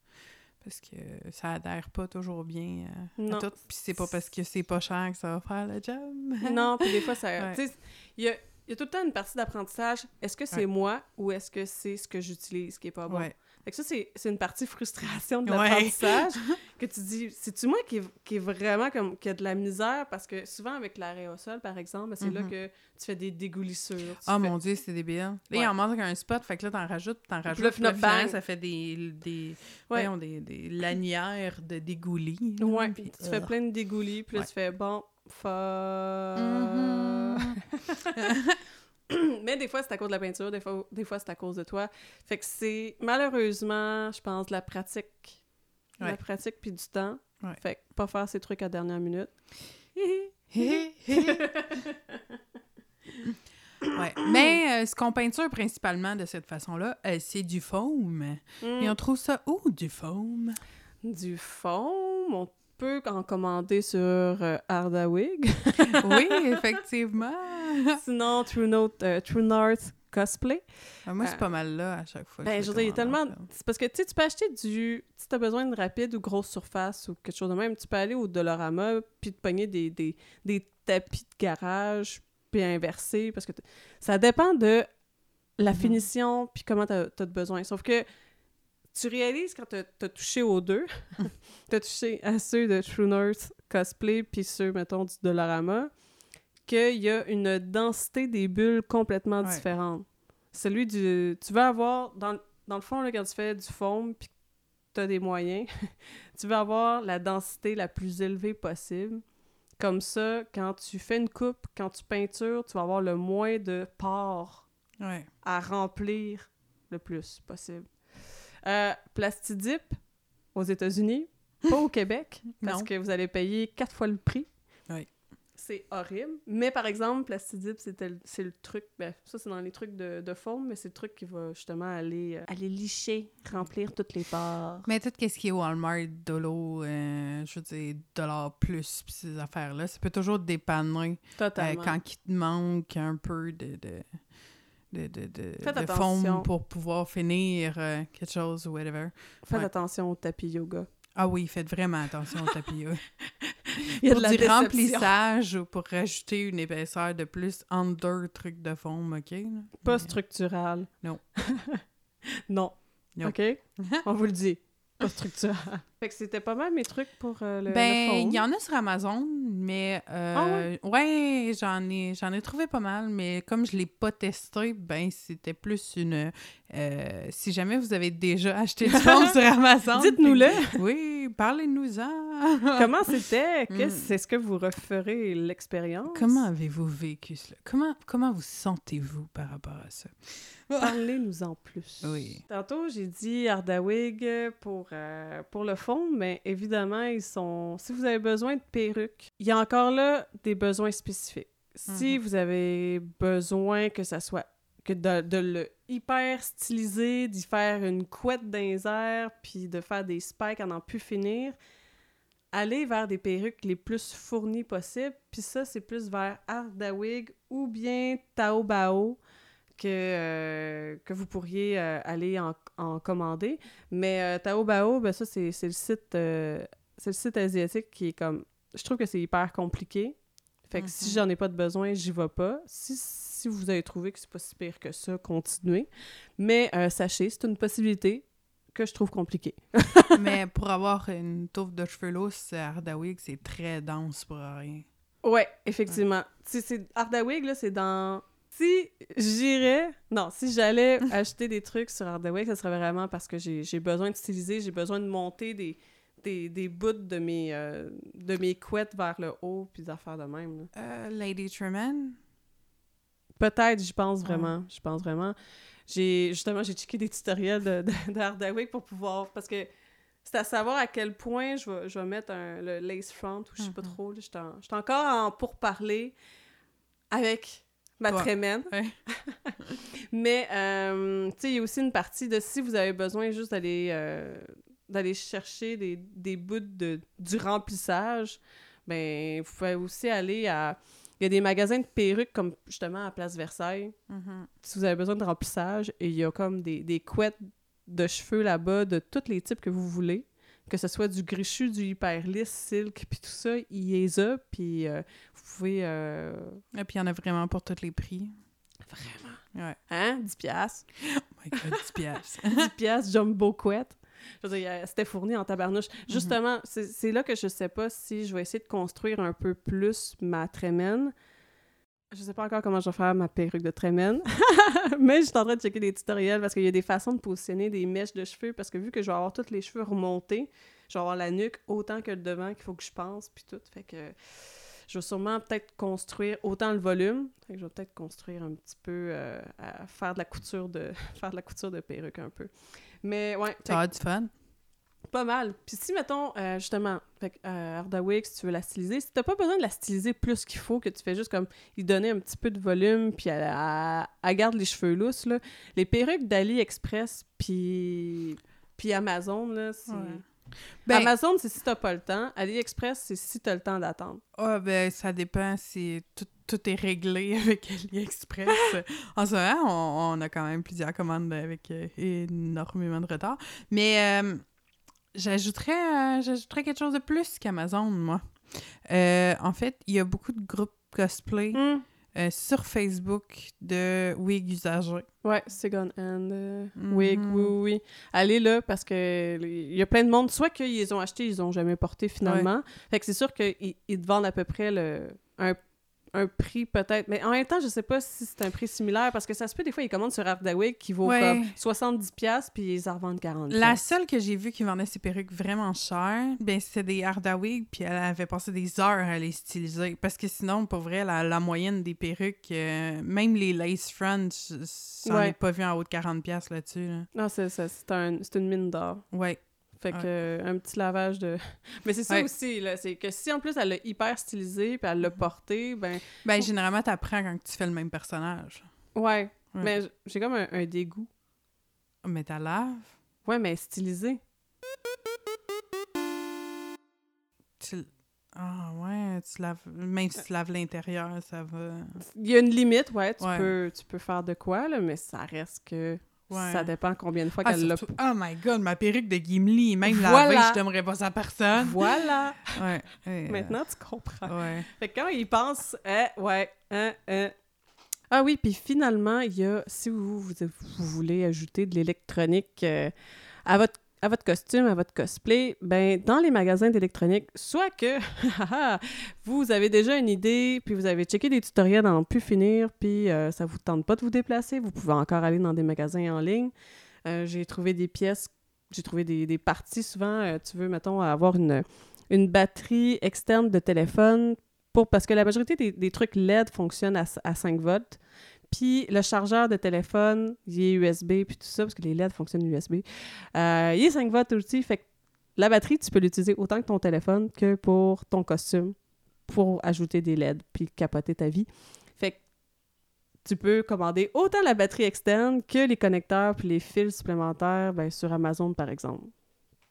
Parce que ça adhère pas toujours bien euh, Non. à tout. Puis c'est pas parce que c'est pas cher que ça va faire le job. Non, puis des fois, ça. Ouais. Il y a, y a tout le temps une partie d'apprentissage. Est-ce que c'est Ouais. moi ou est-ce que c'est ce que j'utilise qui est pas bon? Ouais. Fait que ça, c'est c'est une partie frustration de Ouais. l'apprentissage que tu dis, c'est-tu moi qui qui est vraiment comme, qui a de la misère? Parce que souvent, avec l'arrêt au sol, par exemple, ben, c'est là Mhm. que tu fais des dégoulissures. tu Ah fais- mon dieu, c'est débile. Là, il en manque un spot, fait que là, t'en rajoutes, t'en rajoutes. là, là, finalement, ça fait des, des, Ouais. voyons, des, des lanières de dégoulis. Ouais, puis, tu fais euh, plein de dégoulis, puis là, tu fais, bon, fa... Mhm. Mais des fois, c'est à cause de la peinture, des fois, des fois c'est à cause de toi. Fait que c'est malheureusement, je pense, la pratique. La Ouais. pratique puis du temps. Ouais. Fait que pas faire ces trucs à dernière minute. ouais. Mais euh, ce qu'on peinture principalement de cette façon-là, euh, c'est du foam. Mm. Et on trouve ça où, du foam? Du fond, on peut en commander sur euh, Ardawig. oui, effectivement. Sinon, True, Note, euh, True North Cosplay. Ah, Moi, c'est Euh, pas mal là à chaque fois. Ben, je veux dire, tellement. C'est parce que, tu peux acheter du. Si t'as besoin de rapide ou grosse surface ou quelque chose de même, tu peux aller au Dolorama puis te pogner des, des, des tapis de garage puis inverser parce que ça dépend de la Mhm. finition puis comment t'as as besoin. Sauf que tu réalises quand t'as as touché aux deux, t'as touché à ceux de True North Cosplay puis ceux, mettons, du Dolorama, qu'il y a une densité des bulles complètement Ouais. différente. Celui du... Tu veux avoir, dans, dans le fond, là, quand tu fais du foam puis que t'as des moyens, tu veux avoir la densité la plus élevée possible. Comme ça, quand tu fais une coupe, quand tu peintures, tu vas avoir le moins de pores Ouais. à remplir le plus possible. Euh, Plastidip, aux États-Unis, pas au Québec, parce que vous allez payer quatre fois le prix. Oui. C'est horrible. Mais par exemple, Plastidip, c'est le truc, ben, ça c'est dans les trucs de, de forme, mais c'est le truc qui va justement aller, euh, aller licher, remplir toutes les pores. Mais tout ce qui est Walmart, Dolo, euh, je veux dire, dollar plus, pis ces affaires-là, ça peut toujours te dépanner euh, Totalement. quand il te manque un peu de, de, de, de, pour pouvoir finir euh, quelque chose ou whatever. Faites ouais. attention au tapis yoga. Ah oui, faites vraiment attention au tapis. là. Il y a pour de la du remplissage ou pour rajouter une épaisseur de plus entre deux trucs de fond, OK? là? Pas Mais- structural. Non. non. Non. OK? On vous le dit. Pas structural. Fait que c'était pas mal mes trucs pour euh, le, Ben, il y en a sur Amazon, mais euh, Ah ouais? ouais, j'en ai j'en ai trouvé pas mal, mais comme je l'ai pas testé, ben c'était plus une euh, si jamais vous avez déjà acheté du fond sur Amazon, Dites-nous-le. Oui, parlez-nous-en. Comment c'était? Qu'est-ce- Mm. Est-ce que vous referez l'expérience? Comment avez-vous vécu cela? Comment comment vous sentez-vous par rapport à ça? Parlez-nous en plus. Oui. Tantôt, j'ai dit Ardawig pour, pour le mais évidemment, ils sont. Si vous avez besoin de perruques, il y a encore là des besoins spécifiques. Si Mhm. vous avez besoin que ça soit. que de, de le hyper styliser, d'y faire une couette dans les airs, puis de faire des spikes à n'en plus finir, allez vers des perruques les plus fournies possibles. Puis ça, c'est plus vers Ardawig ou bien Taobao que, euh, que vous pourriez euh, aller en, en commander. Mais euh, Taobao, ben ça, c'est le site c'est le site asiatique qui est comme... Je trouve que c'est hyper compliqué. Fait que si Mhm. j'en ai pas de besoin, j'y vais pas. Si, si vous avez trouvé que c'est pas si pire que ça, continuez. Mais sachez, c'est une possibilité que je trouve compliquée. mais pour avoir une touffe de cheveux lousses, Ardawig, c'est très dense pour rien. Ouais, effectivement. C'est Ardawig, là, c'est dans... Si j'irais... Non, si j'allais acheter des trucs sur Ardawig, ça serait vraiment parce que j'ai besoin de styliser, j'ai besoin de monter des, des, des bouts de mes, euh, de mes couettes vers le haut, puis d'affaires de même. Euh, Lady Truman? Peut-être, j'y pense vraiment. Je pense vraiment. J'ai justement j'ai checké des tutoriels de, de, pour pouvoir parce que c'est à savoir à quel point je vais, je vais mettre un, le lace front ou je sais pas trop. là, J'étais en- encore en pourparler avec ma Toi. trémène. Ouais. Mais euh, tu sais, il y a aussi une partie de si vous avez besoin juste d'aller euh, d'aller chercher des, des bouts de, du remplissage, ben vous pouvez aussi aller à il y a des magasins de perruques comme justement à Place Versailles. Mhm. Si vous avez besoin de remplissage, et il y a comme des, des couettes de cheveux là-bas de tous les types que vous voulez. Que ce soit du grichu, du hyper lisse, silk, puis tout ça, il y les a, puis euh, vous pouvez... euh, Et puis il y en a vraiment pour tous les prix. Vraiment? Ouais. Hein? 10 piastres? Oh my god, 10 piastres. 10 piastres jumbo couette. Je veux dire, euh, c'était fourni en tabarnouche. Justement, c'est c'est là que je sais pas si je vais essayer de construire un peu plus ma trémène. Je sais pas encore comment je vais faire ma perruque de trémène, mais je suis en train de checker des tutoriels parce qu'il y a des façons de positionner des mèches de cheveux parce que vu que je vais avoir tous les cheveux remontés, je vais avoir la nuque autant que le devant qu'il faut que je pense puis tout. Fait que je vais sûrement peut-être construire autant le volume. Fait que je vais peut-être construire un petit peu euh, à faire de la couture de faire de la couture de perruque un peu. Mais ouais, Ça va du fun. Pas mal. Puis si, mettons, euh, justement, fait euh, Ardawig, si tu veux la styliser, si t'as pas besoin de la styliser plus qu'il faut, que tu fais juste comme lui donner un petit peu de volume, puis elle, elle- elle garde les cheveux lousses, là, les perruques d'AliExpress, puis, puis Amazon, là, c'est... Ouais. Ben, Amazon, c'est si t'as pas le temps. AliExpress, c'est si t'as le temps d'attendre. ah, ben, ça dépend si tout, tout est réglé avec AliExpress. en ce moment, on, on a quand même plusieurs commandes avec euh, énormément de retard. Mais euh, j'ajouterais, euh, j'ajouterais quelque chose de plus qu'Amazon, moi. Euh, en fait, il y a beaucoup de groupes cosplay Hmm. euh, sur Facebook de wigs usagers. Ouais, second hand. euh, Mhm. Wig, oui, oui, oui. Allez là, parce que il y a plein de monde, soit qu'ils les ont achetés, ils ont jamais porté finalement. Fait que c'est sûr qu'ils ils te vendent à peu près le, un, un prix peut-être. Mais en même temps, je sais pas si c'est un prix similaire, parce que ça se peut des fois, ils commandent sur Ardawig qui vaut Ouais. comme 70$, puis ils en revendent 40$. La seule que j'ai vue qui vendait ses perruques vraiment chères, ben c'était des Ardawig, puis elle avait passé des heures à les styliser. Parce que sinon, pour vrai, la, la moyenne des perruques, euh, même les lace fronts, j'en Ouais. ai pas vu en haut de 40$ là-dessus. Là. Non, c'est ça, c'est un, c'est une mine d'or. Ouais. Fait que Ouais. euh, un petit lavage de. Mais c'est ça Ouais. aussi, là. C'est que si en plus elle l'a hyper stylisé puis elle l'a porté, ben. Ben, généralement, t'apprends quand tu fais le même personnage. Ouais. Ouais. Mais j'ai comme un, un dégoût. Mais t'as lave. Ouais, mais stylisé. Tu... Ah ouais, tu laves... Même si tu laves l'intérieur, ça va... Il y a une limite, ouais. Tu. Peux, tu peux faire de quoi, là, mais ça reste que. Ouais. Ça dépend combien de fois Ah, qu'elle l'a. oh my god, ma perruque de Gimli, même la Voilà. veille, je t'aimerais pas à personne. Voilà! Ouais. Maintenant, tu comprends. ouais. Fait que quand il pense, eh, ouais, hein, hein. Ah oui, puis finalement, il y a, si vous, vous, vous voulez ajouter de l'électronique euh, à, votre, à votre costume, à votre cosplay, ben dans les magasins d'électronique, soit que vous avez déjà une idée, puis vous avez checké des tutoriels en plus finir, puis euh, ça vous tente pas de vous déplacer, vous pouvez encore aller dans des magasins en ligne. Euh, j'ai trouvé des pièces, j'ai trouvé des, parties souvent, euh, tu veux, mettons, avoir une, une batterie externe de téléphone pour, parce que la majorité des, des trucs LED fonctionnent à, à 5 volts. Puis le chargeur de téléphone, il est USB, puis tout ça, parce que les LED fonctionnent USB. Euh, il est 5 volts aussi, fait que la batterie, tu peux l'utiliser autant que ton téléphone que pour ton costume, pour ajouter des LED, puis capoter ta vie. Fait que tu peux commander autant la batterie externe que les connecteurs puis les fils supplémentaires ben, sur Amazon, par exemple.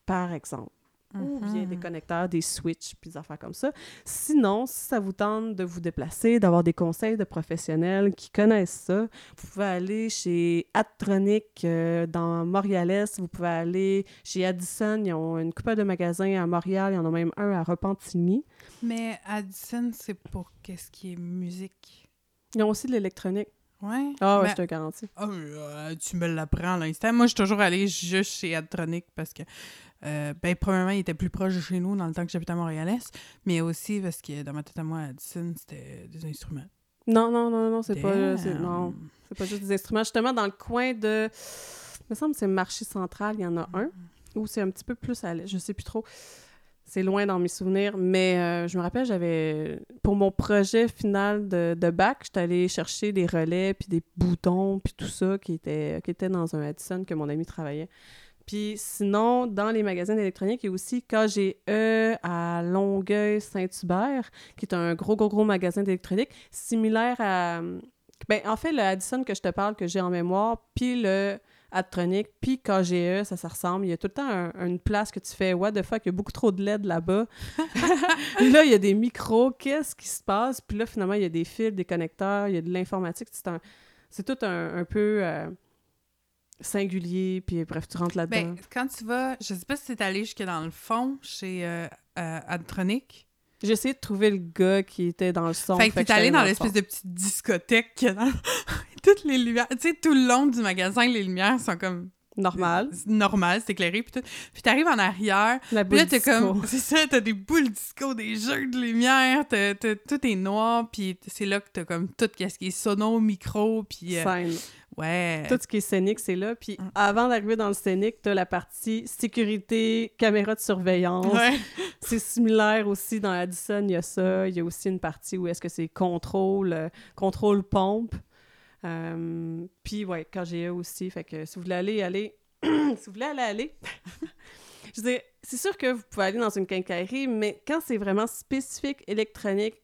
Par exemple ou bien des Mhm. connecteurs, des switches, puis des affaires comme ça. Sinon, si ça vous tente de vous déplacer, d'avoir des conseils de professionnels qui connaissent ça, vous pouvez aller chez Adtronic euh, dans Montréal-Est, vous pouvez aller chez Addison, ils ont une couple de magasins à Montréal, il y en a même un à Repentigny. Mais Addison, c'est pour qu'est-ce qui est musique? Ils ont aussi de l'électronique. Ouais. Ah ouais, Mais- je te garantis. Ah, mais, euh, tu me l'apprends à l'instant. Moi, je suis toujours allée juste chez Adtronic parce que, euh, ben, premièrement, il était plus proche de chez nous dans le temps que j'habitais à Montréal-Est, mais aussi parce que dans ma tête à moi, Addison, c'était des instruments. Non, non, non, non, c'est pas... c'est- Damn. Non, c'est pas juste des instruments. Justement, dans le coin de... Il me semble que c'est Marché Central, il y en a un. Ou c'est un petit peu plus à l'est, je sais plus trop. C'est loin dans mes souvenirs, mais euh, je me rappelle, j'avais... Pour mon projet final de, de bac, j'étais allée chercher des relais, puis des boutons, puis tout ça qui était, qui était dans un Addison que mon ami travaillait. Puis sinon, dans les magasins d'électronique, il y a aussi KGE à Longueuil-Saint-Hubert, qui est un gros, gros, gros magasin d'électronique, similaire à... Ben, en fait, le Addison que je te parle, que j'ai en mémoire, puis le Adtronic, puis KGE, ça, ça ressemble. Il y a tout le temps un- une place que tu fais « What the fuck, il y a beaucoup trop de LED là-bas. » Là, il y a des micros, qu'est-ce qui se passe? Puis là, finalement, il y a des fils, des connecteurs, il y a de l'informatique. C'est un... C'est tout un, un peu euh, singulier, puis bref, tu rentres là-dedans. Ben, quand tu vas, je sais pas si t'es allé jusque dans le fond chez euh, euh, Adtronic. J'ai essayé de trouver le gars qui était dans le son. fait que t'es allé dans le l'espèce de petite discothèque dans- Toutes les lumières, tu sais, tout le long du magasin, les lumières sont comme Normal. normales, c'est éclairé, puis tout. Puis t'arrives en arrière, La Puis boule là, t'es comme, c'est ça, t'as des boules disco, des jeux de lumière, t'as- tout est noir, puis c'est là que t'as comme tout ce qui est sono, micro, puis euh, Scène. Ouais. Tout ce qui est scénique, c'est là. Puis Mm. avant d'arriver dans le scénique, t'as la partie sécurité, caméra de surveillance. Ouais. C'est similaire aussi dans Addison, il y a ça. Il y a aussi une partie où est-ce que c'est contrôle, euh, contrôle pompe. Euh, puis ouais, quand j'ai aussi, fait que si vous voulez aller, allez. si vous voulez aller, aller. Je veux dire, c'est sûr que vous pouvez aller dans une quincaillerie, mais quand c'est vraiment spécifique électronique,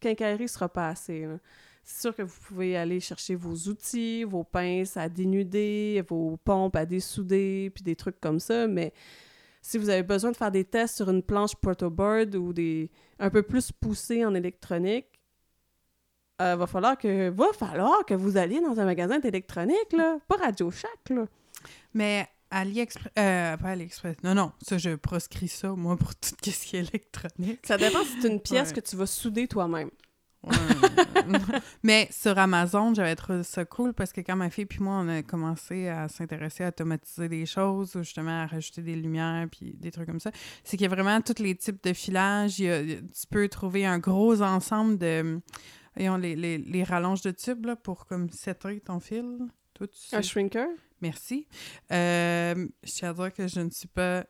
quincaillerie sera pas assez. là. C'est sûr que vous pouvez aller chercher vos outils, vos pinces à dénuder, vos pompes à dessouder, puis des trucs comme ça, mais si vous avez besoin de faire des tests sur une planche protoboard ou des un peu plus poussés en électronique, euh, va falloir que va falloir que vous alliez dans un magasin d'électronique là, pas Radio Shack là. Mais AliExpress, euh, pas AliExpress, non, non, ça, je proscris ça, moi, pour tout ce qui est électronique. Ça dépend si c'est une pièce Ouais. que tu vas souder toi-même. Mais sur Amazon, j'avais trouvé ça cool parce que quand ma fille puis moi, on a commencé à s'intéresser à automatiser des choses, ou justement à rajouter des lumières puis des trucs comme ça, c'est qu'il y a vraiment tous les types de filages. Il y a- tu peux trouver un gros ensemble de... Voyons, les, les, les rallonges de tubes là, pour comme setter ton fil. Toi, tu sais. Un shrinker, Merci. Euh, je tiens à dire que je ne suis pas...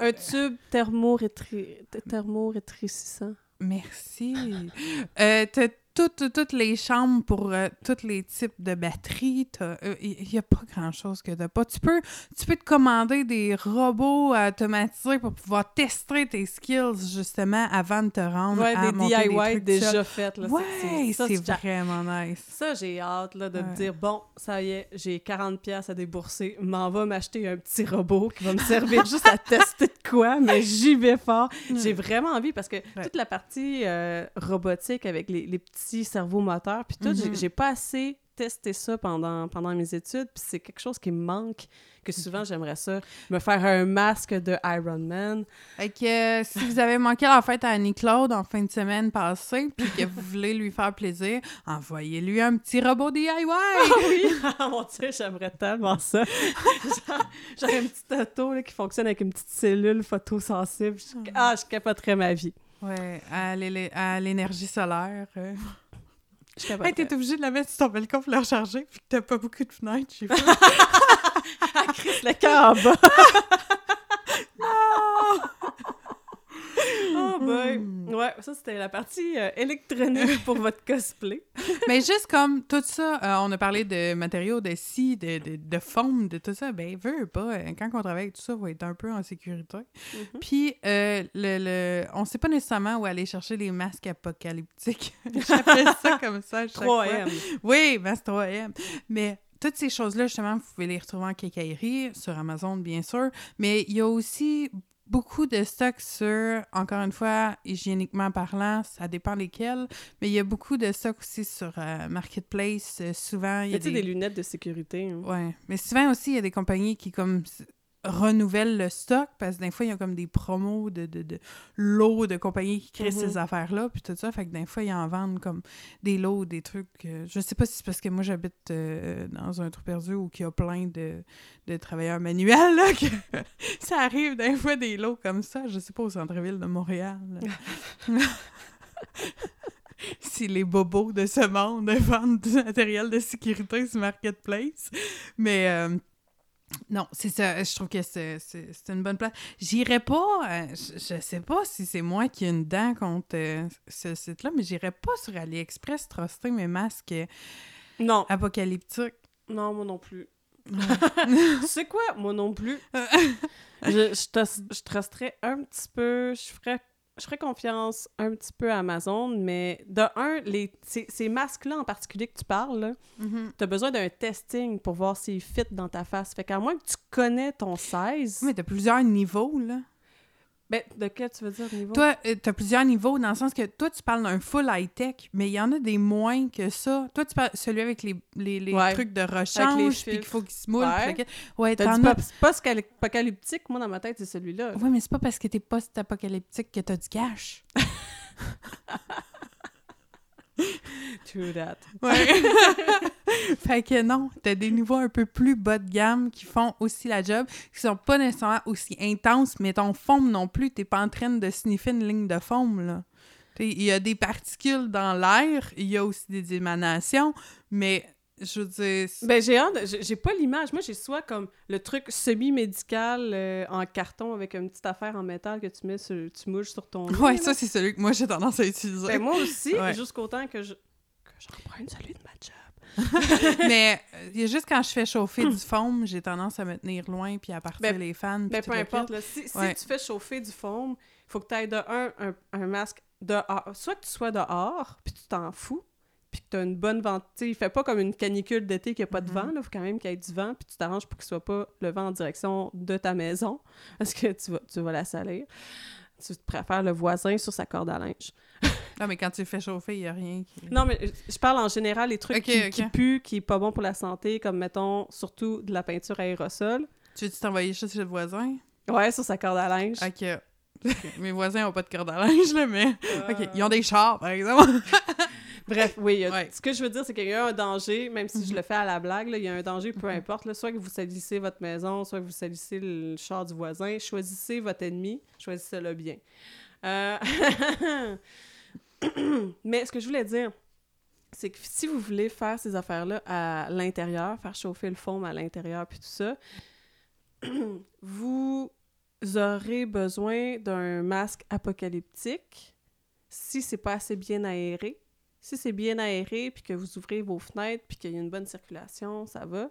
un tube thermorétrécissant. Merci. euh, toutes, toutes les chambres pour euh, tous les types de batteries. Il n'y a pas grand-chose que t'as pas. Tu peux, tu peux te commander des robots automatisés pour pouvoir tester tes skills, justement, avant de te rendre Ouais, à des monter des DIY trucs déjà faits. Ouais, c'est vraiment nice. Ça, j'ai hâte là, de me Ouais. dire bon, ça y est, j'ai 40 pièces à débourser, m'en va m'acheter un petit robot qui va me servir juste à tester de quoi, mais j'y vais fort. J'ai vraiment envie parce que toute la partie euh, robotique avec les, les petits cerveaux moteurs puis tout, j'ai- Mhm. j'ai pas assez testé ça pendant, pendant mes études, puis c'est quelque chose qui me manque, que souvent j'aimerais ça, me faire un masque de Iron Man. Fait que euh, si vous avez manqué la fête à Annie-Claude en fin de semaine passée, puis que vous voulez lui faire plaisir, envoyez-lui un petit robot DIY! Ah oui! Ah, mon Dieu, j'aimerais tellement ça! J'aurais une petite auto là, qui fonctionne avec une petite cellule photosensible. Je- Ah, je capoterais ma vie. Ouais, à l'é- à l'énergie solaire. euh. Hey, t'es obligé de la mettre sur ton balcon pour la recharger, puis que t'as pas beaucoup de fenêtres chez vous. le cœur en bas. Oh boy! Ouais, ça c'était la partie euh, électronique pour votre cosplay. Mais juste comme tout ça, euh, on a parlé de matériaux, de scie, de, de, de foam, de tout ça, ben, veux pas, euh, quand on travaille avec tout ça, on va être un peu en sécurité. Mhm. Puis, euh, le, le, on sait pas nécessairement où aller chercher les masques apocalyptiques. J'appelle ça comme ça à chaque fois. 3M. Oui, c'est 3M. Mais toutes ces choses-là, justement, vous pouvez les retrouver en quincaillerie, sur Amazon, bien sûr. Mais il y a aussi beaucoup de stocks sur, encore une fois, hygiéniquement parlant, ça dépend lesquels, mais il y a beaucoup de stocks aussi sur euh, Marketplace. Euh, souvent, il y a des... des lunettes de sécurité? hein? Ouais, mais souvent aussi, il y a des compagnies qui, comme, renouvellent le stock, parce que des fois, il y a comme des promos de, de, de lots de compagnies qui créent Mhm. ces affaires-là, puis tout ça, fait que des fois, ils en vendent comme des lots, des trucs... euh, je sais pas si c'est parce que moi, j'habite euh, dans un trou perdu où il y a plein de, de travailleurs manuels, là, que ça arrive des fois des lots comme ça, je sais pas, au centre-ville de Montréal. si les bobos de ce monde vendent du matériel de sécurité sur Marketplace. Mais euh, non, c'est ça. Je trouve que c'est c'est- c'est une bonne place. J'irai pas, euh, je, je sais pas si c'est moi qui ai une dent contre euh, ce site-là, mais j'irai pas sur AliExpress truster mes masques euh, Non, apocalyptiques. non, moi non plus. Sais quoi? Moi non plus. je, je, je trusterais un petit peu, je ferais, je ferais confiance un petit peu à Amazon, mais de un, les, ces, ces masques-là en particulier que tu parles, là, Mhm. t'as besoin d'un testing pour voir s'ils fit dans ta face. Fait qu'à moins que tu connais ton size... Mais t'as plusieurs niveaux, là. Ben, de quel tu veux dire niveau? Toi, euh, t'as plusieurs niveaux dans le sens que toi, tu parles d'un full high-tech, mais il y en a des moins que ça. Toi, tu parles celui avec les, les, les Ouais. trucs de rechange, puis qu'il faut qu'il se moule. Ouais. que- Ouais, T'as t'en dit as... pas, c'est pas scal- apocalyptique, moi dans ma tête, c'est celui-là. Ouais, mais c'est pas parce que t'es post-apocalyptique que t'as du cash. True that. Ouais. fait que non, t'as des niveaux un peu plus bas de gamme qui font aussi la job, qui sont pas nécessairement aussi intenses, mais ton foam non plus, t'es pas en train de sniffer une ligne de foam, là. Il y a des particules dans l'air, il y a aussi des émanations, mais je veux dire... Ben, j'ai hâte, j'ai pas l'image. Moi, j'ai soit comme le truc semi-médical euh, en carton avec une petite affaire en métal que tu mets sur, tu mouches sur ton Ouais, ça, c'est celui que moi, j'ai tendance à utiliser. Ben, moi aussi, Ouais. jusqu'au temps que je que j'emprunte celui de ma job. mais euh, il y a juste quand je fais chauffer du foam, j'ai tendance à me tenir loin puis à partir Ben, les fans. Ben, peu importe. Là, si si tu fais chauffer du foam, il faut que tu ailles de un, un, un masque dehors. Soit que tu sois dehors, puis tu t'en fous, puis que tu as une bonne vente. Il fait pas comme une canicule d'été qui a pas de Mhm. vent. Il faut quand même qu'il y ait du vent, puis tu t'arranges pour qu'il soit pas le vent en direction de ta maison, parce que tu vas, tu vas la salir. Tu préfères le voisin sur sa corde à linge. Non, mais quand tu le fais chauffer, il n'y a rien qui... Non, mais je parle en général les trucs qui, puent, qui est pas bon pour la santé, comme mettons surtout de la peinture aérosol. Tu veux-tu t'envoyer ça chez le voisin? Ouais, sur sa corde à linge. Ok. Mes voisins n'ont pas de corde à linge, là, mais... Euh, Ok, ils ont des chars, par exemple. Bref, oui, Ouais. ce que je veux dire, c'est qu'il y a un danger, même si je Mhm. le fais à la blague, là, il y a un danger, peu Mhm. importe. Là, soit que vous salissez votre maison, soit que vous salissez le char du voisin. Choisissez votre ennemi, choisissez-le bien. Euh, Mais ce que je voulais dire, c'est que si vous voulez faire ces affaires-là à l'intérieur, faire chauffer le foam à l'intérieur, puis tout ça, vous aurez besoin d'un masque apocalyptique si c'est pas assez bien aéré. Si c'est bien aéré, puis que vous ouvrez vos fenêtres, puis qu'il y a une bonne circulation, ça va.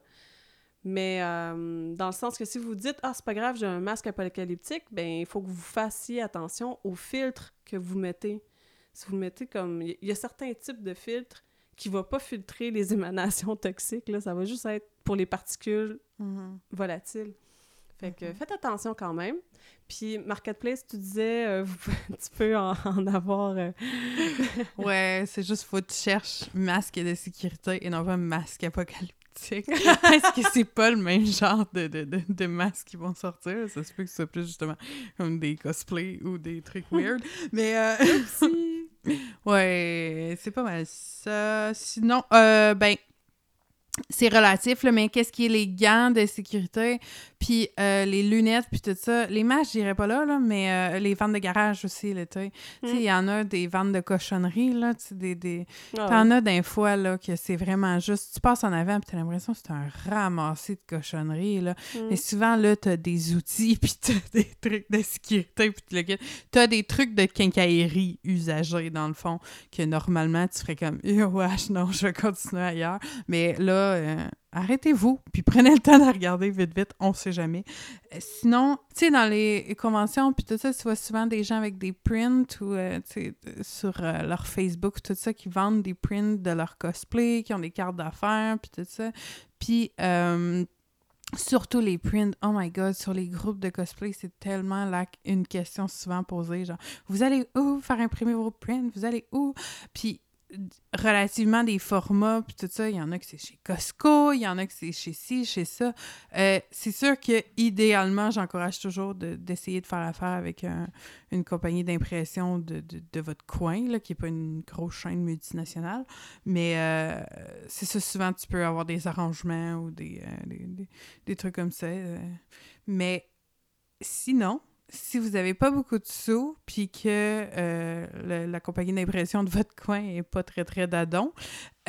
Mais euh, dans le sens que si vous dites « Ah, c'est pas grave, j'ai un masque apocalyptique », ben il faut que vous fassiez attention au filtre que vous mettez. Si vous mettez comme... Il y a certains types de filtres qui ne vont pas filtrer les émanations toxiques, là, ça va juste être pour les particules Mhm. volatiles. Fait que faites attention quand même. Puis Marketplace, tu disais, euh, vous- tu peux en, en avoir. euh, Ouais, c'est juste faut que tu cherches masque de sécurité et non pas masque apocalyptique. Parce que c'est pas le même genre de, de, de, de masques qui vont sortir. Ça se peut que ce soit plus justement comme des cosplays ou des trucs weird. Mais euh, ouais, c'est pas mal ça. Sinon, euh, ben, c'est relatif, là, mais qu'est-ce qui est les gants de sécurité, puis euh, les lunettes, puis tout ça. Les masques, j'irais pas là, là mais euh, les ventes de garage aussi, là, tu sais. Tu sais, il y en a des ventes de cochonneries, là, tu sais, des... des... Ah T'en as d'un fois, là, que c'est vraiment juste... Tu passes en avant, puis t'as l'impression que c'est un ramassé de cochonneries, là. ouais. Mais souvent, là, t'as des outils, puis t'as des trucs de sécurité, puis. T'as des trucs de quincaillerie usagés, dans le fond, que normalement, tu ferais comme « Eh, wesh, non, je vais continuer ailleurs. » Mais là, euh, arrêtez-vous, puis prenez le temps de regarder vite, vite, on sait jamais. Euh, Sinon, tu sais, dans les conventions, puis tout ça, tu vois souvent des gens avec des prints ou, euh, tu sur euh, leur Facebook, tout ça, qui vendent des prints de leur cosplay, qui ont des cartes d'affaires, puis tout ça. Puis... Surtout les prints, oh my god, sur les groupes de cosplay, c'est tellement une question souvent posée, genre, vous allez où faire imprimer vos prints? Vous allez où? Puis, relativement des formats, puis tout ça, il y en a que c'est chez Costco, il y en a que c'est chez ci, chez ça. Euh, c'est sûr que idéalement, j'encourage toujours de- d'essayer de, faire affaire avec un- une compagnie d'impression de, de- votre coin, là, qui n'est pas une grosse chaîne multinationale. Mais euh, c'est ça, souvent, tu peux avoir des arrangements ou des, euh, des, des- trucs comme ça. Mais sinon, si vous n'avez pas beaucoup de sous, puis que euh, le- la compagnie d'impression de votre coin est pas très, très dadon,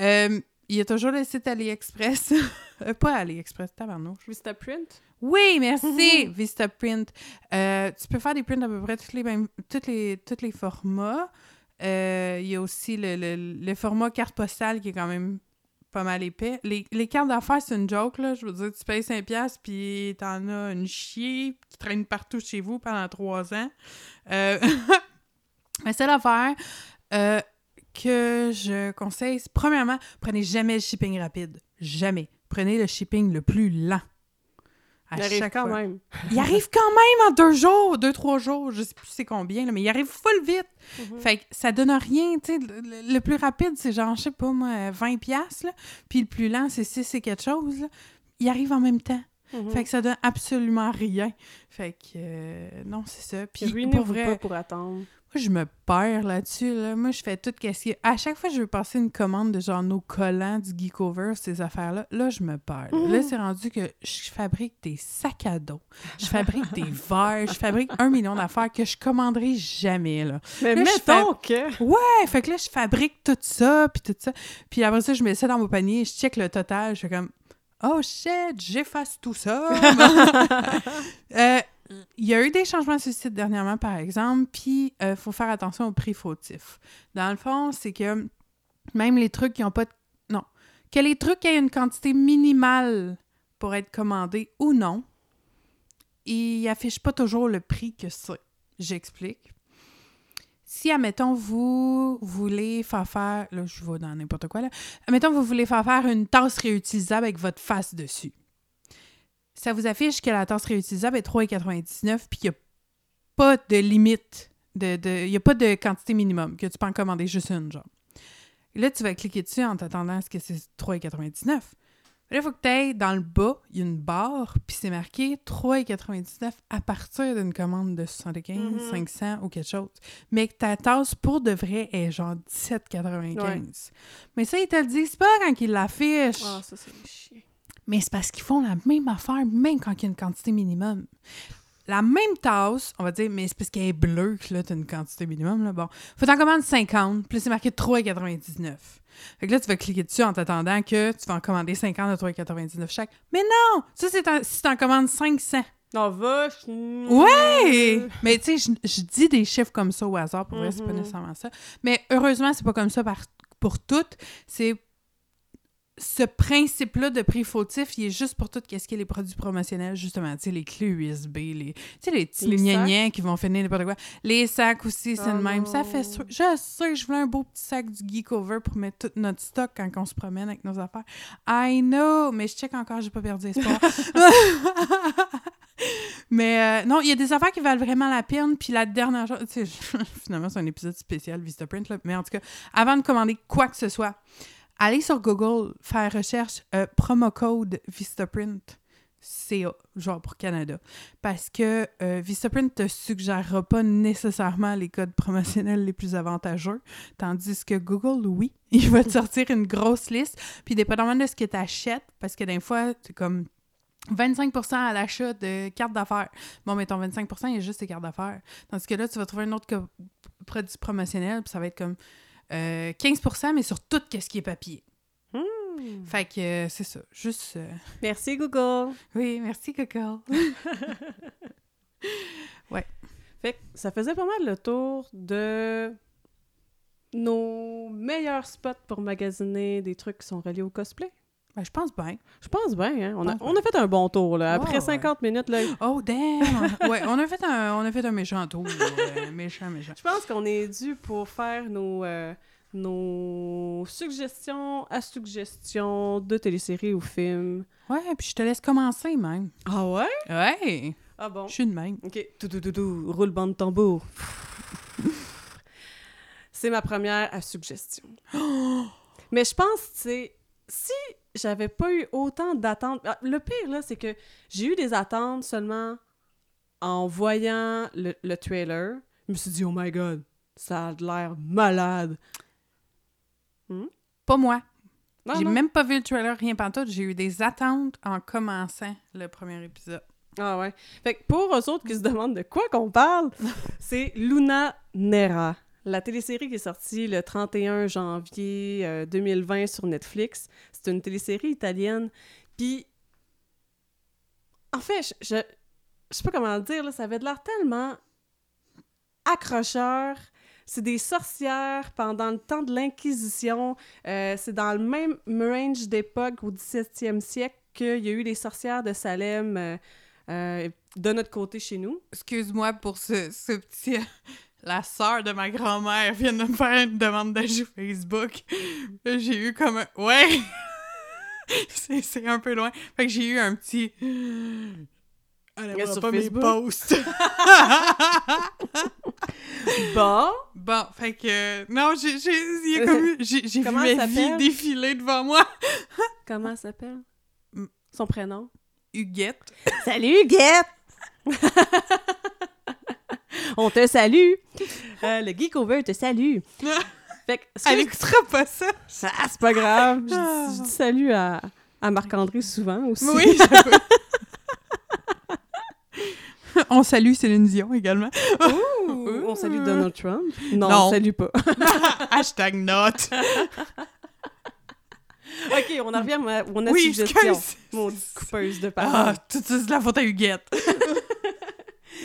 euh, il y a toujours le site AliExpress. Euh, pas AliExpress, tabarnouche. Vista Print? Oui, merci! Vistaprint. Euh, tu peux faire des prints à peu près tous les, mêmes, les, les formats. Il y a aussi le, le- le format carte postale qui est quand même pas mal épais. Les, les cartes d'affaires, c'est une joke, là. Je veux dire, tu payes 5$ piastres, puis t'en as une chier qui traîne partout chez vous pendant trois ans. Mais c'est l'affaire que je conseille. Premièrement, prenez jamais le shipping rapide. Jamais. Prenez le shipping le plus lent. À Il arrive quand fois. même. Il arrive quand même en deux jours, deux, trois jours, je sais plus c'est combien, là, mais il arrive full vite. Mhm. Fait que ça donne rien, tu sais. Le, plus rapide, c'est genre, je sais pas moi, 20 piastres. Puis le plus lent, c'est 6 et quelque chose, là. Il arrive en même temps. Mhm. Fait que ça donne absolument rien. Fait que, euh, non, c'est ça. Puis pour vrai, pas pour attendre. Je me perds là-dessus. Là. Moi, je fais tout ce qui... À chaque fois que je veux passer une commande de genre nos collants du Geekover, ces affaires-là, là, je me perds. là. Mhm. Là, c'est rendu que je fabrique des sacs à dos. Je fabrique des verres. Je fabrique un million d'affaires que je commanderai jamais, là. Mais Là, mettons que... Ouais, fait que là, je fabrique tout ça, puis tout ça. Puis après ça, je mets ça dans mon panier, je check le total, je fais comme... Oh shit, j'efface tout ça. Euh, Il y a eu des changements sur le site dernièrement, par exemple, puis il faut faire attention aux prix fautifs. Dans le fond, c'est que même les trucs qui n'ont pas de... Non. Que les trucs aient une quantité minimale pour être commandés ou non, ils n'affichent pas toujours le prix que c'est. J'explique. Si, admettons, vous voulez faire faire... Là, je vais dans n'importe quoi, là. Admettons, vous voulez faire faire une tasse réutilisable avec votre face dessus ça vous affiche que la tasse réutilisable est 3,99 puis qu'il n'y a pas de limite, de, de, il n'y a pas de quantité minimum, que tu peux en commander juste une, genre. Là, tu vas cliquer dessus en t'attendant à ce que c'est 3,99. Là, il faut que tu ailles dans le bas, il y a une barre, puis c'est marqué 3,99 à partir d'une commande de 75, Mhm. 500 ou quelque chose. Mais que ta tasse, pour de vrai, est genre 17,95. Ouais. Mais ça, ils te le disent pas quand ils l'affichent. Ah, ça, c'est chiant. Mais c'est parce qu'ils font la même affaire, même quand il y a une quantité minimum. La même tasse, on va dire, mais c'est parce qu'elle est bleue que là, t'as une quantité minimum, là. Bon. Faut t'en commander 50, puis c'est marqué 3,99. Fait que là, tu vas cliquer dessus en t'attendant que tu vas en commander 50 à 3,99 chaque. Mais non! Ça, c'est en- si t'en commandes 500. Non, va... Ouais! Mais tu sais, je, je dis des chiffres comme ça au hasard, pour vrai, c'est pas Mhm. nécessairement ça. Mais heureusement, c'est pas comme ça par- pour toutes. C'est ce principe-là de prix fautif, il est juste pour tout ce qui est les produits promotionnels, justement. Tu sais, les clés USB, les, tu sais, les petits Les qui vont finir n'importe quoi. Les sacs aussi, c'est Oh le même. Ça fait. Je sais que je voulais un beau petit sac du Geekover pour mettre tout notre stock quand on se promène avec nos affaires. I know! Mais je check encore, j'ai pas perdu espoir. Mais euh, non, il y a des affaires qui valent vraiment la peine. Puis la dernière chose, tu sais, finalement, c'est un épisode spécial Vistaprint, là. Mais en tout cas, avant de commander quoi que ce soit, allez sur Google, faire recherche euh, promo code Vistaprint. CA, genre pour Canada. Parce que euh, Vistaprint te suggérera pas nécessairement les codes promotionnels les plus avantageux, tandis que Google, oui, il va te sortir une grosse liste. Puis dépendamment de ce que tu achètes, parce que des fois, c'est comme 25% à l'achat de cartes d'affaires. Bon, mais ton 25 il y a juste tes cartes d'affaires. Tandis que là, tu vas trouver un autre produit promotionnel, puis ça va être comme euh, 15% mais sur tout ce qui est papier. Hmm. Fait que euh, c'est ça. Juste. euh, Merci, Google. Oui, merci, Coco. Fait que ça faisait pas mal le tour de nos meilleurs spots pour magasiner des trucs qui sont reliés au cosplay. Ben, je pense bien. Je pense bien, hein? On a, on a fait un bon tour, là. Après Ouais, 50 minutes, là, Oh, damn! ouais, on a fait un, on a fait un méchant tour. euh, méchant, méchant. je pense qu'on est dû pour faire nos, euh, nos suggestions à suggestions de téléséries ou films. Ouais, puis je te laisse commencer, même. Ah ouais? Ouais! Ah bon? Je suis de même. OK. Tout, tout, tout, tout. Roule bande tambour. C'est ma première à suggestion. Mais je pense, tu sais, si j'avais pas eu autant d'attentes... ah, Le pire, là, c'est que j'ai eu des attentes seulement en voyant le, le trailer. Je me suis dit, oh my God, ça a l'air malade. Pas moi. Non, J'ai non. même pas vu le trailer, rien pantoute. J'ai eu des attentes en commençant le premier épisode. Ah ouais. Fait que pour eux autres qui se demandent de quoi qu'on parle, c'est Luna Nera, la télésérie qui est sortie le 31 janvier euh, 2020 sur Netflix. C'est une télésérie italienne. Puis, en fait, je, je, je sais pas comment le dire, ça avait de l'air tellement accrocheur. C'est des sorcières pendant le temps de l'Inquisition. Euh, c'est dans le même range d'époque au 17e siècle qu'il y a eu les sorcières de Salem euh, euh, de notre côté chez nous. Excuse-moi pour ce, ce petit... La sœur de ma grand-mère vient de me faire une demande d'ajout Facebook. J'ai eu comme un... Ouais! c'est un peu loin. Fait que j'ai eu un petit... Elle aimera sur pas mes Facebook? posts. Bon, bon, fait que... Non, j'ai vu ma vie défiler devant moi. comment elle s'appelle? Mm. Son prénom? Huguette. Salut, Guette! On te salue! Euh, le Geekover te salue! Fait que, Elle excuse- écoutera pas ça. ça, c'est pas grave. Je, Ah. dis- je dis salut à, à Marc-André souvent aussi. Oui. On salue Céline Dion également. On salue Donald Trump. Non, Non. on salue pas. Hashtag note. ok, on en revient à mon Oui, suggestion. Maudite coupeuse de Ah, parole. tout ça, c'est de la faute à Huguette.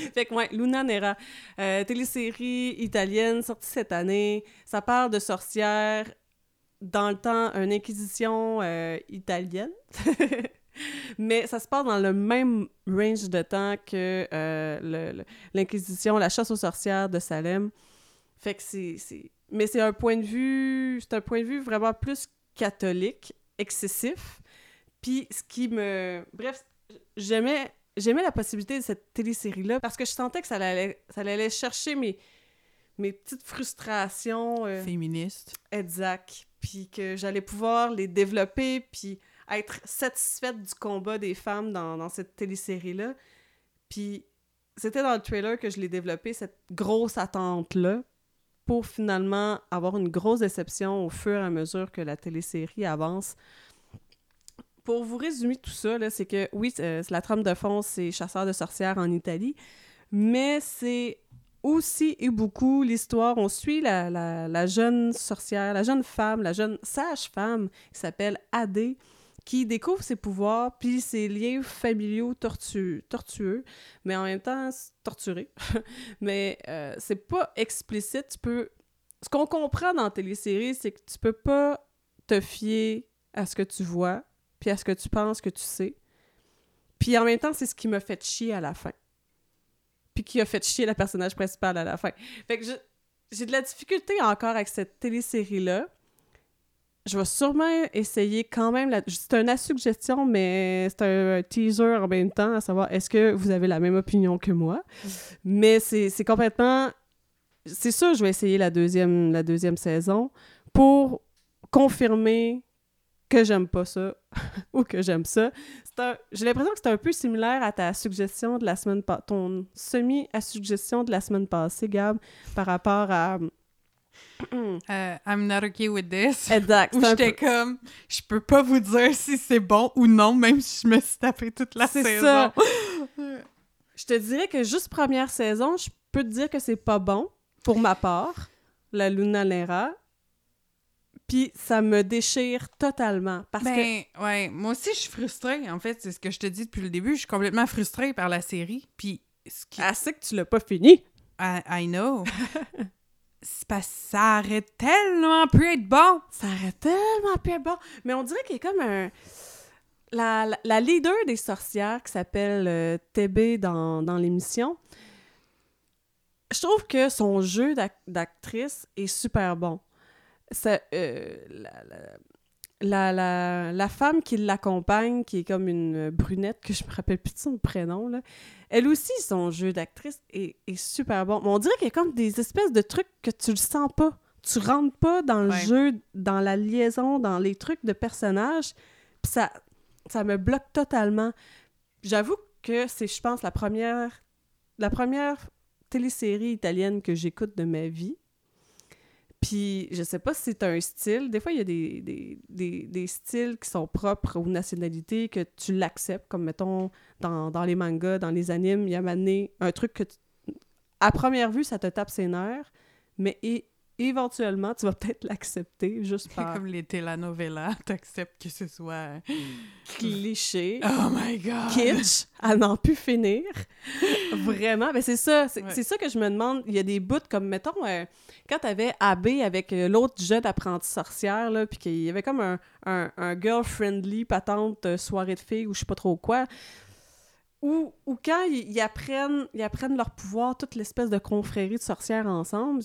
Fait que, ouais, Luna Nera, euh, télésérie italienne sortie cette année. Ça parle de sorcières dans le temps, une inquisition euh, italienne. Mais ça se passe dans le même range de temps que euh, l'inquisition, la chasse aux sorcières de Salem. Fait que c'est- Mais c'est un point de vue... C'est un point de vue vraiment plus catholique, excessif. Puis ce qui me... Bref, j'aimais j'aimais la possibilité de cette télésérie-là parce que je sentais que ça allait, ça allait chercher mes, mes petites frustrations euh, Féministe. exact, puis que j'allais pouvoir les développer, puis être satisfaite du combat des femmes dans, dans cette télésérie-là. Puis c'était dans le trailer que je l'ai développé, cette grosse attente-là, pour finalement avoir une grosse déception au fur et à mesure que la télésérie avance. Pour vous résumer tout ça, c'est que oui, c'est- la trame de fond, c'est Chasseurs de sorcières en Italie, mais c'est aussi et beaucoup l'histoire. On suit la, jeune sorcière, la jeune femme, la jeune sage-femme qui s'appelle Adé, qui découvre ses pouvoirs, puis ses liens familiaux tortu- tortueux, mais en même temps torturés. mais euh, c'est pas explicite. Tu peux... Ce qu'on comprend dans la télésérie, c'est que tu peux pas te fier à ce que tu vois, puis à ce que tu penses que tu sais. Puis en même temps, c'est ce qui m'a fait chier à la fin. Puis qui a fait chier la personnage principale à la fin. Fait que j'ai de la difficulté encore avec cette télésérie-là. je vais sûrement essayer quand même. La... C'est une suggestion, mais c'est un teaser en même temps, à savoir est-ce que vous avez la même opinion que moi? Mm. Mais c'est complètement. C'est sûr, je vais essayer la deuxième, la deuxième saison pour confirmer que j'aime pas ça ou que j'aime ça. Un... J'ai l'impression que c'est un peu similaire à ta suggestion de la semaine passée, ton semi-suggestion de la semaine passée, Gab, par rapport à euh, I'm not okay with this. Exact. Où j'étais peu... comme, je peux pas vous dire si c'est bon ou non, même si je me suis tapé toute la saison. Ça. je te dirais que juste première saison, je peux te dire que c'est pas bon, pour ma part, la Luna Lera. Puis ça me déchire totalement. Parce ben, ouais, moi aussi, je suis frustrée. En fait, c'est ce que je te dis depuis le début. Je suis complètement frustrée par la série. Puis. Ce qui... Assez que tu l'as pas fini. I, I know. c'est parce que ça aurait tellement pu être bon. Ça aurait tellement pu être bon. Mais on dirait qu'il y a comme un... La, la, leader des sorcières qui s'appelle euh, TB dans, dans l'émission, je trouve que son jeu d'actrice est super bon. Ça, euh, la, la, la, la, femme qui l'accompagne, qui est comme une brunette, que je me rappelle plus de son prénom, là, elle aussi, son jeu d'actrice est, est, super bon. Mais on dirait qu'il y a comme des espèces de trucs que tu le sens pas. Tu rentres pas dans le jeu, dans la liaison, dans les trucs de personnages. Puis ça, ça me bloque totalement. J'avoue que c'est, je pense, la première, la première télésérie italienne que j'écoute de ma vie. Puis, je sais pas si c'est un style. Des fois, il y a des, des, des, des, styles qui sont propres aux nationalités, que tu l'acceptes, comme mettons dans, dans, les mangas, dans les animes. Il y a un truc que, à première vue, ça te tape ses nerfs, mais éventuellement, tu vas peut-être l'accepter juste par... Comme les telenovelas, acceptes que ce soit... Cliché. Oh my God! Kitsch, à n'en plus finir. Vraiment, mais ben, c'est ça, c'est ça que je me demande. Il y a des bouts comme, mettons, euh, quand t'avais AB avec euh, l'autre jeune apprenti sorcière, là, puis qu'il y avait comme un, un, un girl-friendly patente euh, soirée de filles ou je sais pas trop quoi... Ou, ou, quand ils, apprennent, ils apprennent leur pouvoir, toute l'espèce de confrérie de sorcières ensemble,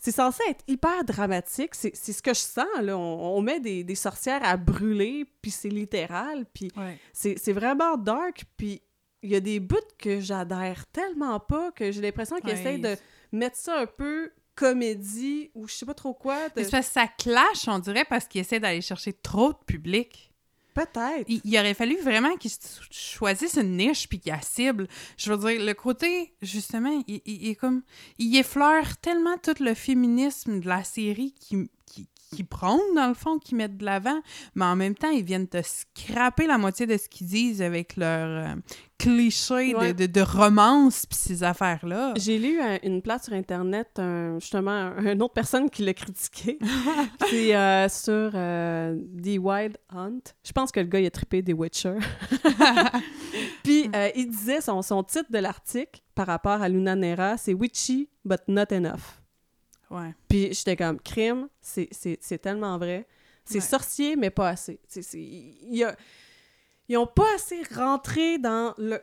c'est censé être hyper dramatique. C'est ce que je sens, là. On, met des, des, sorcières à brûler, puis c'est littéral, puis c'est vraiment dark, puis il y a des bouts que j'adhère tellement pas que j'ai l'impression qu'ils essayent de mettre ça un peu comédie ou je sais pas trop quoi. Parce que ça clash, on dirait, parce qu'ils essaient d'aller chercher trop de public. Peut-être. Il, aurait fallu vraiment qu'ils choisissent une niche puis qu'ils la ciblent. Je veux dire, le côté, justement, il, est comme. Il effleure tellement tout le féminisme de la série qui, qui prônent, dans le fond, qui mettent de l'avant, mais en même temps, ils viennent te scraper la moitié de ce qu'ils disent avec leur euh, cliché de, de, romance pis ces affaires-là. J'ai lu une place sur Internet, justement, une autre personne qui l'a critiqué. C'est euh, sur euh, The Wild Hunt. Je pense que le gars, il a trippé des Witcher. Puis il disait, son, son titre de l'article par rapport à Luna Nera, c'est « Witchy, but not enough ». Ouais. Puis j'étais comme, crime, c'est tellement vrai. C'est sorcier, mais pas assez. Ils ont pas assez rentré dans le...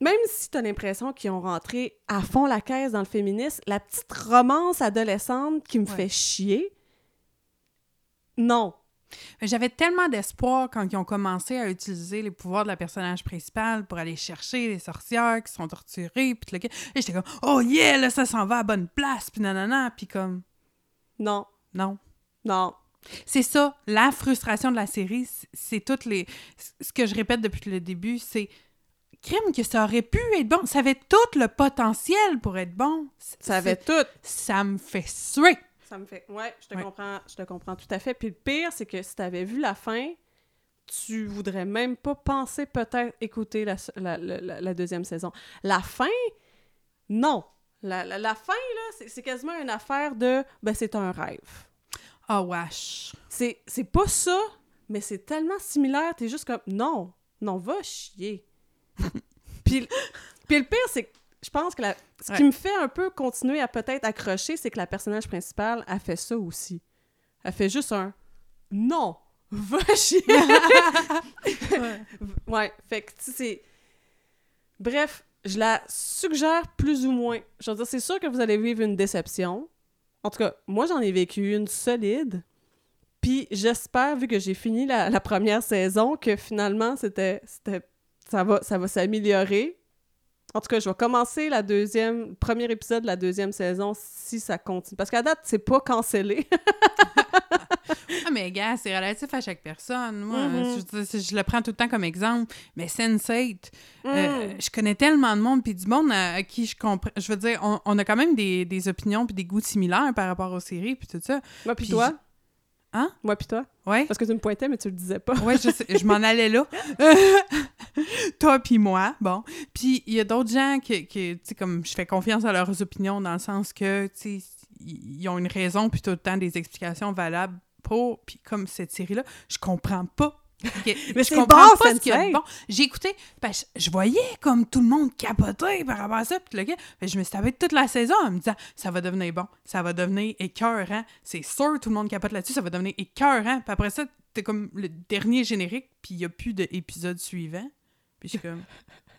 Même si t'as l'impression qu'ils ont rentré à fond la caisse dans le féminisme, la petite romance adolescente qui me fait chier, non. J'avais tellement d'espoir quand ils ont commencé à utiliser les pouvoirs de la personnage principale pour aller chercher les sorcières qui sont torturées, puis le... J'étais comme « Oh yeah, là, ça s'en va à bonne place! » Puis nanana, puis comme... Non. Non. Non. C'est ça, la frustration de la série, c'est toutes les... Ce que je répète depuis le début, c'est crime que ça aurait pu être bon. Ça avait tout le potentiel pour être bon. Ça avait tout. Ça me fait suer. Ça me fait. Ouais, je te comprends. Je te comprends tout à fait. Puis le pire, c'est que si tu avais vu la fin, tu voudrais même pas penser peut-être écouter la, la, deuxième saison. La fin, non. La, fin, là, c'est quasiment une affaire de ben c'est un rêve. Oh wesh. C'est pas ça, mais c'est tellement similaire, t'es juste comme non, non, va chier. puis, puis le pire, c'est que je pense que ce qui me fait un peu continuer à peut-être accrocher, c'est que la personnage principale a fait ça aussi. Elle fait juste un non, va chier. ouais. fait que tu sais, bref, je la suggère plus ou moins. Je veux dire, c'est sûr que vous allez vivre une déception. En tout cas, moi j'en ai vécu une solide. Puis j'espère, vu que j'ai fini la, la première saison, que finalement, c'était, c'était, ça va, ça va s'améliorer. En tout cas, je vais commencer la deuxième, premier épisode de la deuxième saison si ça continue. Parce qu'à date, c'est pas cancellé. Ah, mais gars, c'est relatif à chaque personne. Moi, Mhm. je, le prends tout le temps comme exemple. Mais Sense8, Mm. euh, je connais tellement de monde, puis du monde à, à qui je comprends. Je veux dire, on, on a quand même des, des opinions puis des goûts similaires par rapport aux séries, puis tout ça. Moi puis Puis toi? Hein? Moi puis toi? Ouais. Parce que tu me pointais, mais tu le disais pas. Ouais, je, sais, je m'en allais là. Toi puis moi, bon. Puis il y a d'autres gens qui, qui tu sais, comme je fais confiance à leurs opinions dans le sens que, tu sais, ils ils ont une raison puis tout le temps des explications valables pour. Puis comme cette série-là, je comprends pas. Que- Mais je c'est comprends bon, pas ce qu'il y a de Sensei. bon. J'ai écouté, parce que je voyais comme tout le monde capoter par rapport à ça, puis le gars, que je me suis tapé toute la saison en me disant ça va devenir bon, ça va devenir écœurant, c'est sûr tout le monde capote là-dessus, ça va devenir écœurant. Puis après ça, t'es comme le dernier générique, puis il y a plus d'épisode suivant. Puis je suis comme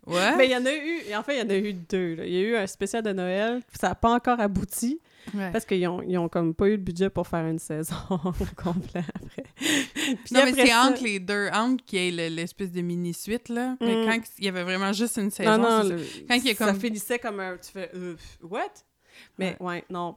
ouais. Mais il y en a eu, en fait, il y en a eu deux. là. Il y a eu un spécial de Noël, ça n'a pas encore abouti, Ouais. parce qu'ils ont, ils ont comme pas eu le budget pour faire une saison complète après. Puis non, mais c'est ça- entre les deux, entre qu'il y ait le- l'espèce de mini-suite, là. Mais Mm. quand il y avait vraiment juste une saison, Non, le- Quand il y a ça finissait comme un... Tu fais... euh, what? Mais ouais, non.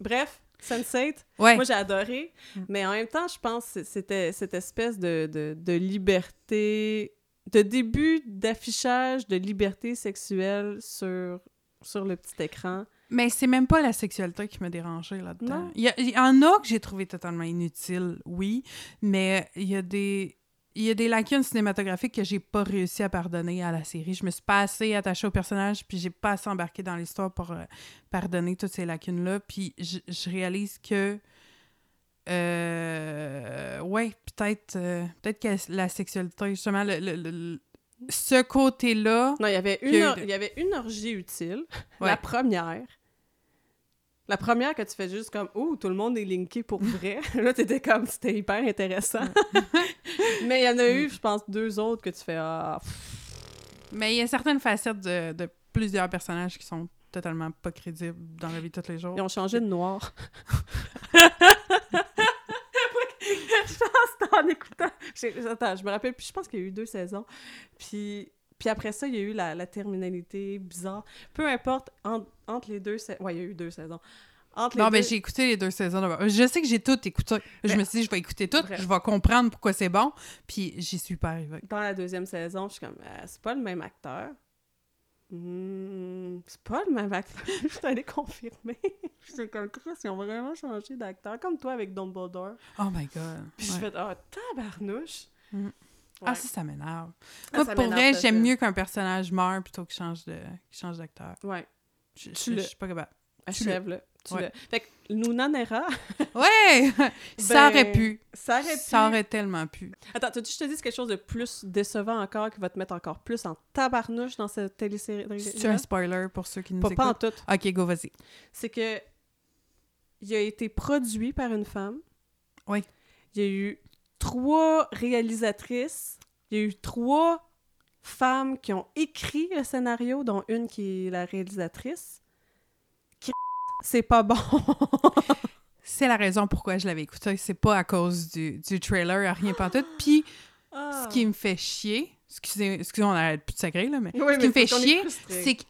Bref, Sense8, Ouais. moi j'ai adoré, Mm. mais en même temps, je pense que c'était cette espèce de, de, de liberté, de début d'affichage de liberté sexuelle sur, sur le petit écran. Mais c'est même pas la sexualité qui m'a dérangé là-dedans. Il y, a- il y en a que j'ai trouvé totalement inutiles, oui, mais il y a des il y a des lacunes cinématographiques que j'ai pas réussi à pardonner à la série. Je me suis pas assez attachée au personnage, puis j'ai pas assez embarqué dans l'histoire pour euh, pardonner toutes ces lacunes-là. Puis je, je réalise que euh, ouais, peut-être euh, peut-être que la sexualité, justement, le, le- le- ce côté-là. Non, il y avait une, Il y or- il avait une orgie utile. Ouais. La première. La première que tu fais juste comme « Oh, tout le monde est linké pour vrai. » Là, t'étais comme « C'était hyper intéressant. » Mais il y en a eu, je pense, deux autres que tu fais « Ah, pff, Mais il y a certaines facettes de, de plusieurs personnages qui sont totalement pas crédibles dans la vie de tous les jours. ils ont changé de noir. » Je pense en écoutant... Attends, je me rappelle plus. Je pense qu'il y a eu deux saisons. Puis... Puis après ça, il y a eu la, la terminalité bizarre. Peu importe, en- entre les deux saisons... Ouais, il y a eu deux saisons. Entre les Non, deux- j'ai écouté les deux saisons. Je sais que j'ai tout écouté. Je Ben, me suis dit, je vais écouter tout, bref. je vais comprendre pourquoi c'est bon, puis j'y suis pas arrivée. dans la deuxième saison, je suis comme, Euh, c'est pas le même acteur. Hmm, c'est pas le même acteur. je suis allée confirmer. J'étais comme, Chris, ils ont vraiment changé d'acteur, comme toi avec Dumbledore. Oh my God. Puis je Ouais. fais, ah, tabarnouche. Mm. Ouais. Ah, ça, ça m'énerve. Moi, ça pour vrai, j'aime mieux qu'un personnage meure plutôt qu'il change de qu'il change d'acteur. Ouais, Je je- je suis pas capable. achève-le. Tu Ouais. le- Fait que Luna Nera, Ouais! ça Ben, aurait pu. ça aurait pu. Ça aurait tellement pu. Attends, tu je te dis quelque chose de plus décevant encore qui va te mettre encore plus en tabarnouche dans cette télésérie? C'est un spoiler pour ceux qui nous Pas, pas en tout. Ok, go, vas-y. c'est que il a été produit par une femme. Oui. Il y a eu trois réalisatrices. Il y a eu trois femmes qui ont écrit le scénario, dont une qui est la réalisatrice. C'est pas bon. C'est la raison pourquoi je l'avais écouté. C'est pas à cause du, du trailer, rien pas tout. Puis, Ah. ce qui me fait chier, excusez, excusez on arrête plus de sacré, là, mais Oui, ce qui mais me fait chier, c'est que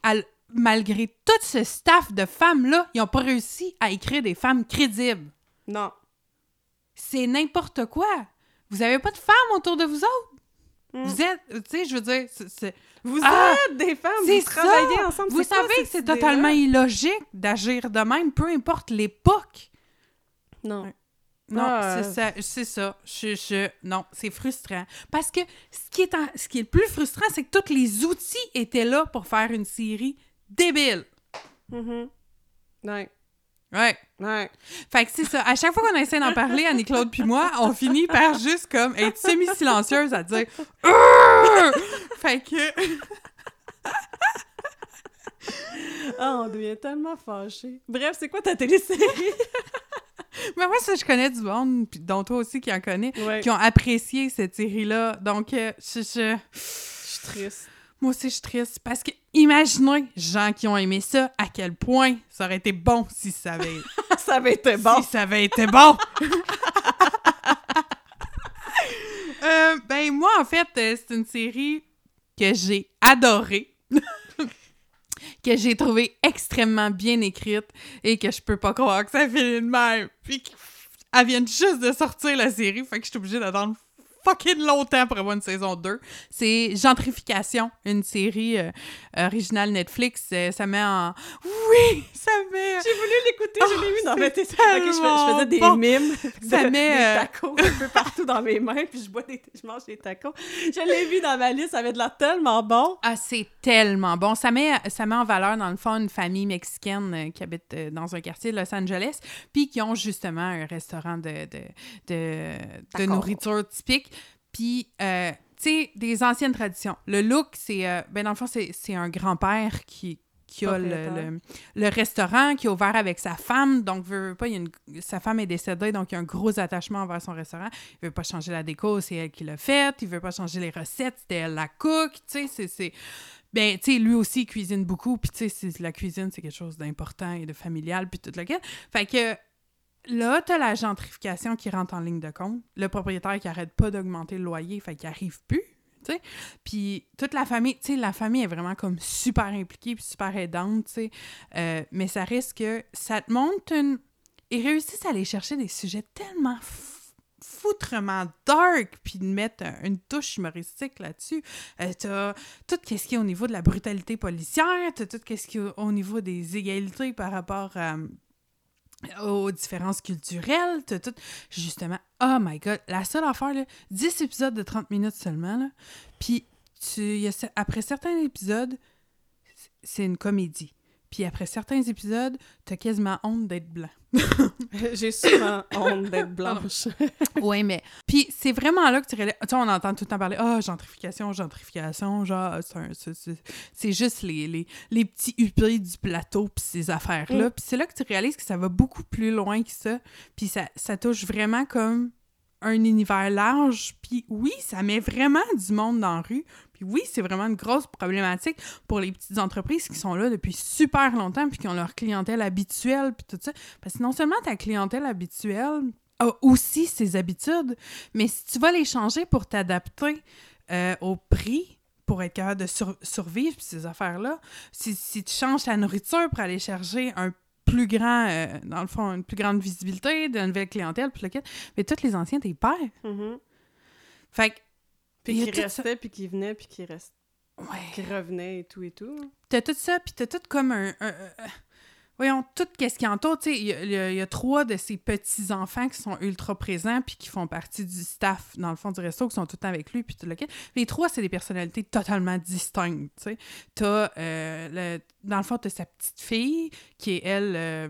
malgré tout ce staff de femmes-là, ils n'ont pas réussi à écrire des femmes crédibles. Non. C'est n'importe quoi. Vous avez pas de femmes autour de vous autres? Mm. Vous êtes, tu sais, je veux dire, c'est- Vous Ah! êtes des femmes, vous travaillez ça! ensemble. vous quoi savez que c'est totalement illogique d'agir de même, peu importe l'époque. Non. Non, Ah, c'est ça, c'est ça. Je, je- non, c'est frustrant. Parce que ce qui est, en- ce qui est le plus frustrant, c'est que tous les outils étaient là pour faire une série débile. Mhm. Ouais. Ouais. Ouais. Fait que c'est ça. À chaque fois qu'on essaie d'en parler, Annie-Claude puis moi, on finit par juste comme être semi-silencieuse à dire! Fait que. Ah, on devient tellement fâchés. Bref, c'est quoi ta télésérie? Mais moi, ça, je connais du monde, puis dont toi aussi qui en connais, ouais. qui ont apprécié cette série-là. Donc, euh, je, je- Je suis triste. Moi aussi, je suis triste. Parce que, imaginez, gens qui ont aimé ça, à quel point ça aurait été bon si ça avait, ça avait été bon. si ça avait été bon. Euh, ben, moi, en fait, euh, c'est une série que j'ai adorée. que j'ai trouvée extrêmement bien écrite et que je peux pas croire que ça finit de même. Puis qu'elle vient juste de sortir la série, fait que je suis obligée d'attendre fucking longtemps pour avoir une saison 2. C'est Gentrification, une série euh, originale Netflix. Euh, ça met en... Oui! Ça met... J'ai voulu l'écouter, je l'ai Oh, mis dans ma c'est télé. Ok, je, fais- je faisais des tellement bon. mimes. Ça met, des euh, tacos un peu partout dans mes mains, puis je, bois des, je mange des tacos. Je l'ai vu dans ma liste, ça avait de l'air tellement bon. Ah, c'est tellement bon. Ça met, ça met en valeur, dans le fond, une famille mexicaine qui habite dans un quartier de Los Angeles, puis qui ont justement un restaurant de, de, de, nourriture typique. Puis, euh, tu sais, des anciennes traditions. Le look, c'est... euh, ben, dans le fond, c'est un grand-père qui qui a le, le, le restaurant, qui est ouvert avec sa femme. Donc, veut, veut pas, il y a une- sa femme est décédée, donc il y a un gros attachement envers son restaurant. Il veut pas changer la déco, c'est elle qui l'a fait. Il veut pas changer les recettes, c'était elle la cook. Tu sais, c'est-. Ben, tu sais, lui aussi, il cuisine beaucoup. Puis, tu sais, la cuisine, c'est quelque chose d'important et de familial, puis tout le reste. Fait que là, t'as la gentrification qui rentre en ligne de compte. Le propriétaire qui arrête pas d'augmenter le loyer, fait qu'il arrive plus. tu sais. Puis toute la famille, tu sais, la famille est vraiment comme super impliquée puis super aidante, tu sais. Euh, mais ça risque que ça te montre une... Ils réussissent à aller chercher des sujets tellement foutrement dark puis de mettre un- une touche humoristique là-dessus. Euh, t'as tout ce qui est au niveau de la brutalité policière, t'as tout ce qui est au niveau des égalités par rapport à aux différences culturelles, t'as tout... Justement, oh my God, la seule affaire, là, 10 épisodes de 30 minutes seulement, là, puis tu, y après certains épisodes, c'est une comédie. Puis après certains épisodes, t'as quasiment honte d'être blanc. J'ai souvent honte d'être blanche. Oui, mais. Puis c'est vraiment là que tu réalises. Tu sais, on entend tout le temps parler Ah, gentrification, gentrification, genre, c'est- c'est juste les, les, les petits huppés du plateau, puis ces affaires-là. Mm. Puis c'est là que tu réalises que ça va beaucoup plus loin que ça. Puis ça, ça touche vraiment comme un univers large. Puis oui, ça met vraiment du monde dans la rue. Puis oui, c'est vraiment une grosse problématique pour les petites entreprises qui sont là depuis super longtemps, puis qui ont leur clientèle habituelle, puis tout ça. Parce que non seulement ta clientèle habituelle a aussi ses habitudes, mais si tu vas les changer pour t'adapter euh, au prix, pour être capable de sur- survivre, ces affaires-là, si, si tu changes ta nourriture pour aller chercher un plus grand, euh, dans le fond, une plus grande visibilité de nouvelle clientèle, puis le mais tous les anciens, t'es pères. Mhm. Fait que, Puis qui restait, puis qui venait, puis qui reste, ouais. qui revenait et tout et tout. T'as tout ça, puis t'as tout comme un... un- un- voyons, tout qu'est-ce qui entoure. Tu sais, il y, a- trois de ces petits-enfants qui sont ultra présents puis qui font partie du staff, dans le fond, du resto, qui sont tout le temps avec lui, puis tout le kit. Les trois, c'est des personnalités totalement distinctes, tu sais. T'as, euh, le- dans le fond, t'as sa petite fille, qui est, elle, euh,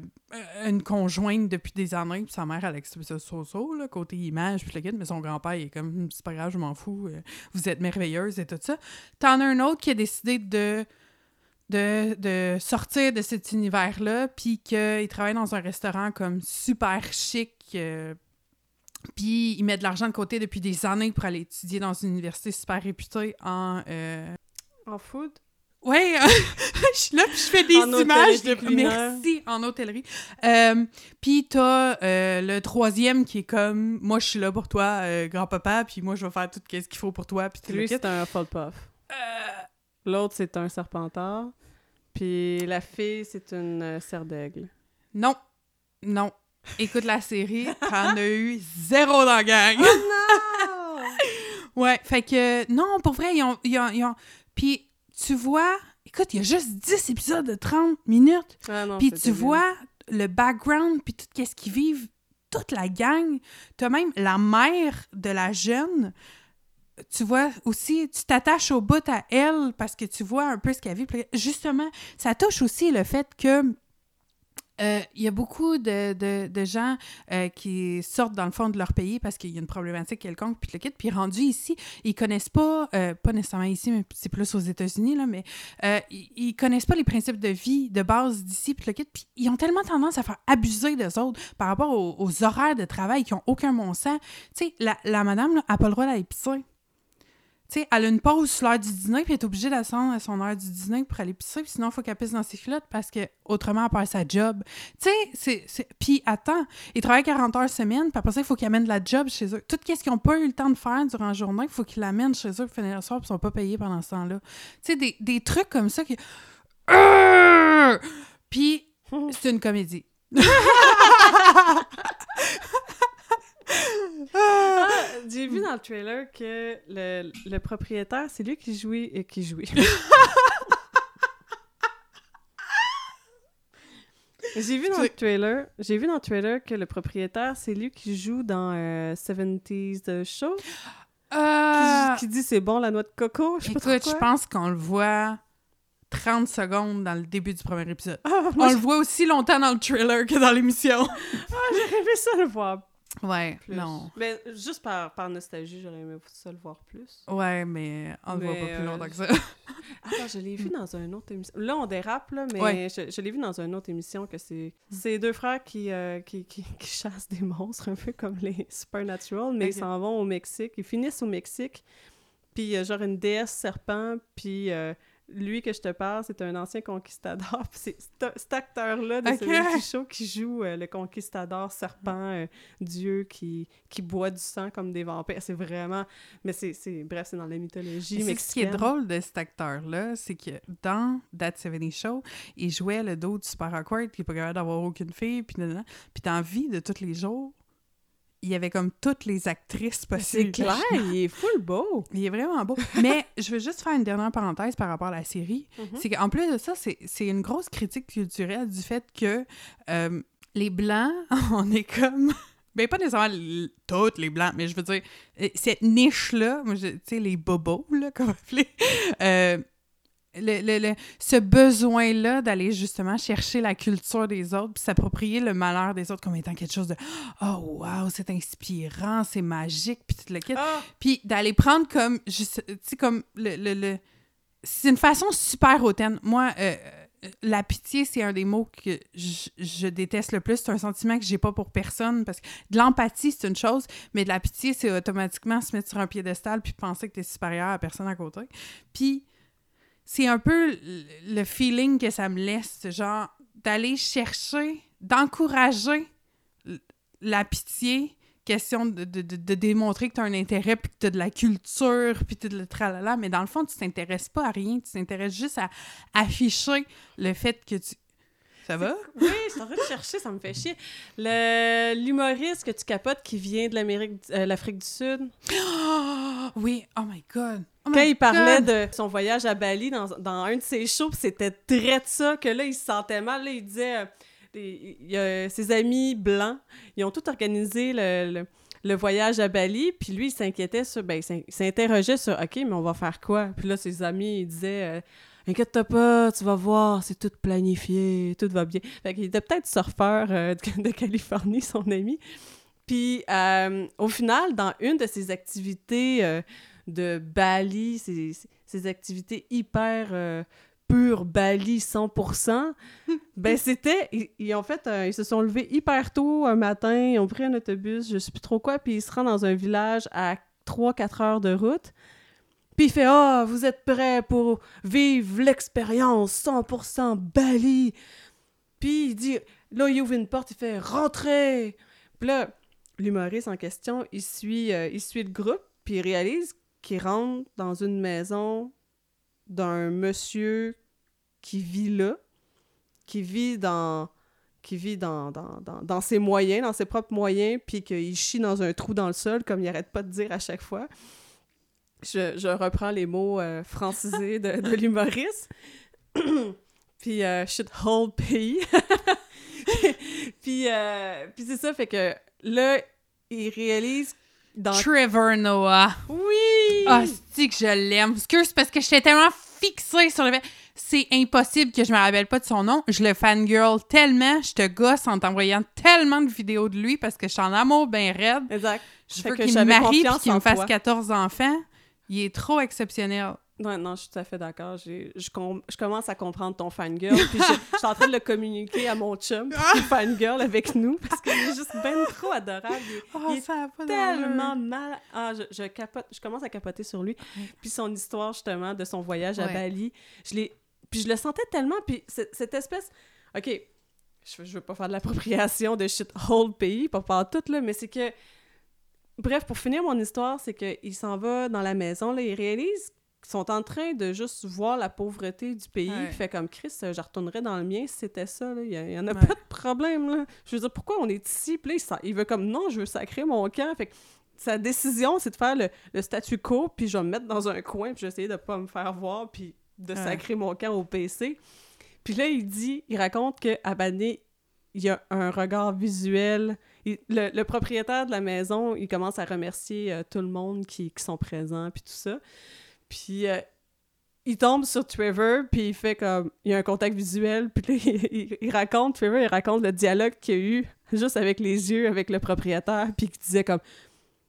une conjointe depuis des années, puis sa mère, Alex Soso, là, côté image, puis le kit, mais son grand-père, il est comme, c'est pas grave, je m'en fous, euh, vous êtes merveilleuse et tout ça. T'en as un autre qui a décidé de de, de sortir de cet univers-là, puis qu'il travaille dans un restaurant comme super chic, euh, puis il met de l'argent de côté depuis des années pour aller étudier dans une université super réputée en... euh, En food? Ouais, je suis là, puis je fais des En images de... Merci, en hôtellerie. Euh, puis t'as euh, le troisième qui est comme, moi je suis là pour toi, euh, grand-papa, puis moi je vais faire tout ce qu'il faut pour toi, puis Lui, c'est un Hufflepuff. L'autre, c'est un Serpentard. Puis la fille, c'est une euh, serre d'aigle. Non. Non. Écoute la série, t'en as eu zéro dans la gang. non! Ouais, fait que non, pour vrai, ils ont. Ils ont, ils ont- Puis tu vois, écoute, il y a juste 10 épisodes de 30 minutes. Ah non, Puis tu vois le background, puis tout ce qu'ils vivent, toute la gang. T'as même la mère de la jeune. Tu vois aussi, tu t'attaches au bout à elle parce que tu vois un peu ce qu'elle vit. Justement, ça touche aussi le fait que euh, il y a beaucoup de, de- gens euh, qui sortent dans le fond de leur pays parce qu'il y a une problématique quelconque, puis le kit, puis rendus ici, ils connaissent pas, euh, pas nécessairement ici, mais c'est plus aux États-Unis, là, mais ils, ils connaissent pas les principes de vie de base d'ici, puis le kit, puis ils ont tellement tendance à faire abuser des autres par rapport aux, horaires de travail qui ont aucun bon sens. Tu sais, la, la madame, n'a pas le droit d'aller pisser. Tu sais, elle a une pause sur l'heure du dîner, puis elle est obligée d'attendre à son heure du dîner pour aller pisser, puis sinon, il faut qu'elle pisse dans ses culottes parce que autrement, elle perd sa job. Tu sais, c'est. Puis attends, ils travaillent 40 heures semaine, puis après ça, il faut qu'ils amènent la job chez eux. Tout ce qu'ils n'ont pas eu le temps de faire durant la journée, il faut qu'ils l'amènent chez eux pour finir le soir, puis ils sont pas payés pendant ce temps-là. Tu sais, des, des trucs comme ça qui. Puis, c'est une comédie. Ah, J'ai vu dans le trailer que le, le propriétaire, c'est lui qui jouait et qui jouait. J'ai vu dans le trailer, j'ai vu dans le trailer que le propriétaire, c'est lui qui joue dans euh, 70s The Show, Euh, qui, qui dit c'est bon la noix de coco, écoute, je pense qu'on le voit 30 secondes dans le début du premier épisode. Ah, On le voit aussi longtemps dans le trailer que dans l'émission. j'aurais aimé ça le voir Ouais, plus. non. Mais juste par, par nostalgie, j'aurais aimé ça le voir plus. Ouais, mais on le voit pas plus euh, longtemps que ça. Attends, je l'ai vu dans une autre émission. Là, on dérape, là, mais Ouais. je, je l'ai vu dans une autre émission que c'est c'est deux frères qui, euh, qui, qui, qui chassent des monstres, un peu comme les Supernatural, mais ils s'en vont au Mexique. Ils finissent au Mexique, puis a genre une déesse serpent, puis euh, lui que je te parle, c'est un ancien conquistador. Puis c'est cet- acteur-là de Ok. ce show qui joue euh, le conquistador serpent, euh, dieu qui, qui boit du sang comme des vampires. C'est vraiment... Mais c'est... c'est- Bref, c'est dans la mythologie Mais. Ce qui est drôle de cet acteur-là, c'est que dans That 70 Show, il jouait le dos du super awkward qui est pas capable d'avoir aucune fille, puis. Puis dans la vie de tous les jours, il y avait comme toutes les actrices C'est possibles. clair, il est full beau. Il est vraiment beau. Mais je veux juste faire une dernière parenthèse par rapport à la série. Mhm. C'est qu'en plus de ça, c'est c'est une grosse critique culturelle du fait que euh, les Blancs, on est comme... Ben, pas nécessairement toutes les Blancs, mais je veux dire, euh, cette niche-là, tu sais, les bobos, là, comme appeler, euh, le, le- le- ce besoin-là d'aller justement chercher la culture des autres, puis s'approprier le malheur des autres comme étant quelque chose de « Oh, wow, c'est inspirant, c'est magique », puis tout le kit. Ah, Puis d'aller prendre comme, tu sais, comme le... le, le- C'est une façon super hautaine. Moi, euh, euh, la pitié, c'est un des mots que je, je déteste le plus. C'est un sentiment que j'ai pas pour personne parce que de l'empathie, c'est une chose, mais de la pitié, c'est automatiquement se mettre sur un piédestal puis penser que tu es supérieur à la personne à côté. Puis c'est un peu le- feeling que ça me laisse, genre d'aller chercher, d'encourager la pitié, question de, de- de- démontrer que tu as un intérêt, puis que tu as de la culture, puis tu de le tralala, mais dans le fond, tu t'intéresses pas à rien, tu t'intéresses juste à afficher le fait que tu... Ça va? oui, je suis en train de chercher, ça me fait chier. Le- L'humoriste que tu capotes qui vient de l'Amérique, euh, l'Afrique du Sud. Oh, oui, oh my God! Oh Quand my il parlait God! de son voyage à Bali dans, dans un de ses shows, pis c'était très de ça, que là, il se sentait mal. Là, il disait... euh, les- il y a ses amis blancs, ils ont tout organisé le, le- le voyage à Bali, puis lui, il s'inquiétait sur... Ben, il s'in- il s'interrogeait sur « OK, mais on va faire quoi? » Puis là, ses amis, ils disaient... euh, Inquiète-toi pas, tu vas voir, c'est tout planifié, tout va bien. Fait qu'il était peut-être surfeur euh, de, Californie, son ami. Puis, euh, au final, dans une de ses activités euh, de Bali, ses, ses activités hyper pures Bali 100%, ben c'était, ils, ils ont fait, ils se sont levés hyper tôt un matin, ils ont pris un autobus, je sais plus trop quoi, puis ils se rendent dans un village à 3-4 heures de route. Puis il fait Ah, vous êtes prêts pour vivre l'expérience 100% Bali? Puis il dit Là, il ouvre une porte, il fait Rentrez. Puis là, l'humoriste en question, il suit, euh, suit le groupe, puis il réalise qu'il rentre dans une maison d'un monsieur qui vit là, qui vit dans, dans ses moyens, dans ses propres moyens, puis qu'il chie dans un trou dans le sol, comme il arrête pas de dire à chaque fois. Je, je reprends les mots euh, francisés de, de l'humoriste. puis euh, shithole pays. puis euh, puis c'est ça, fait que là, il réalise dans... Trevor Noah. Oui! Ah, c'est que je l'aime. Excuse, parce que j'étais tellement fixée sur le fait. C'est impossible que je me rappelle pas de son nom. Je le fangirl tellement, je te gosse en t'envoyant tellement de vidéos de lui parce que je suis en amour bien raide. Exact. Je Fait veux qu'il me marie puis confiance qu'il me fasse toi. 14 enfants. Il est trop exceptionnel. Non, non, je suis tout à fait d'accord. Je, com- je commence à comprendre ton fangirl, puis je, je suis en train de le communiquer à mon chum, qui est fangirl avec nous, parce qu'il est juste ben trop adorable. Il est- Oh, il est ça a pas tellement mal. Ah, je, je capote, je commence à capoter sur lui. Puis son histoire, justement, de son voyage à Ouais. Bali, je l'ai... Puis je le sentais tellement, puis cette, espèce... OK, je, veux pas faire de l'appropriation de shit whole pays, pas faire tout, là, mais c'est que... Bref, pour finir mon histoire, c'est qu'il s'en va dans la maison, là, il réalise qu'ils sont en train de juste voir la pauvreté du pays, Ouais. puis fait comme Chris, euh, je retournerais dans le mien si c'était ça, là. il y, y en a Ouais. pas de problème, là. Je veux dire, pourquoi on est ici? Puis là, il, veut comme, non, je veux sacrer mon camp, fait que sa décision, c'est de faire le, le statu quo, puis je vais me mettre dans un coin, puis je vais essayer de pas me faire voir, puis de Ouais. sacrer mon camp au PC. Puis là, il dit, il raconte que à Bané, il y a un regard visuel. Le, propriétaire de la maison, il commence à remercier euh, tout le monde qui, qui sont présents, puis tout ça. Puis euh, il tombe sur Trevor, puis il fait comme... Il y a un contact visuel, puis il, raconte, Trevor, il raconte le dialogue qu'il y a eu, juste avec les yeux, avec le propriétaire, puis il disait comme...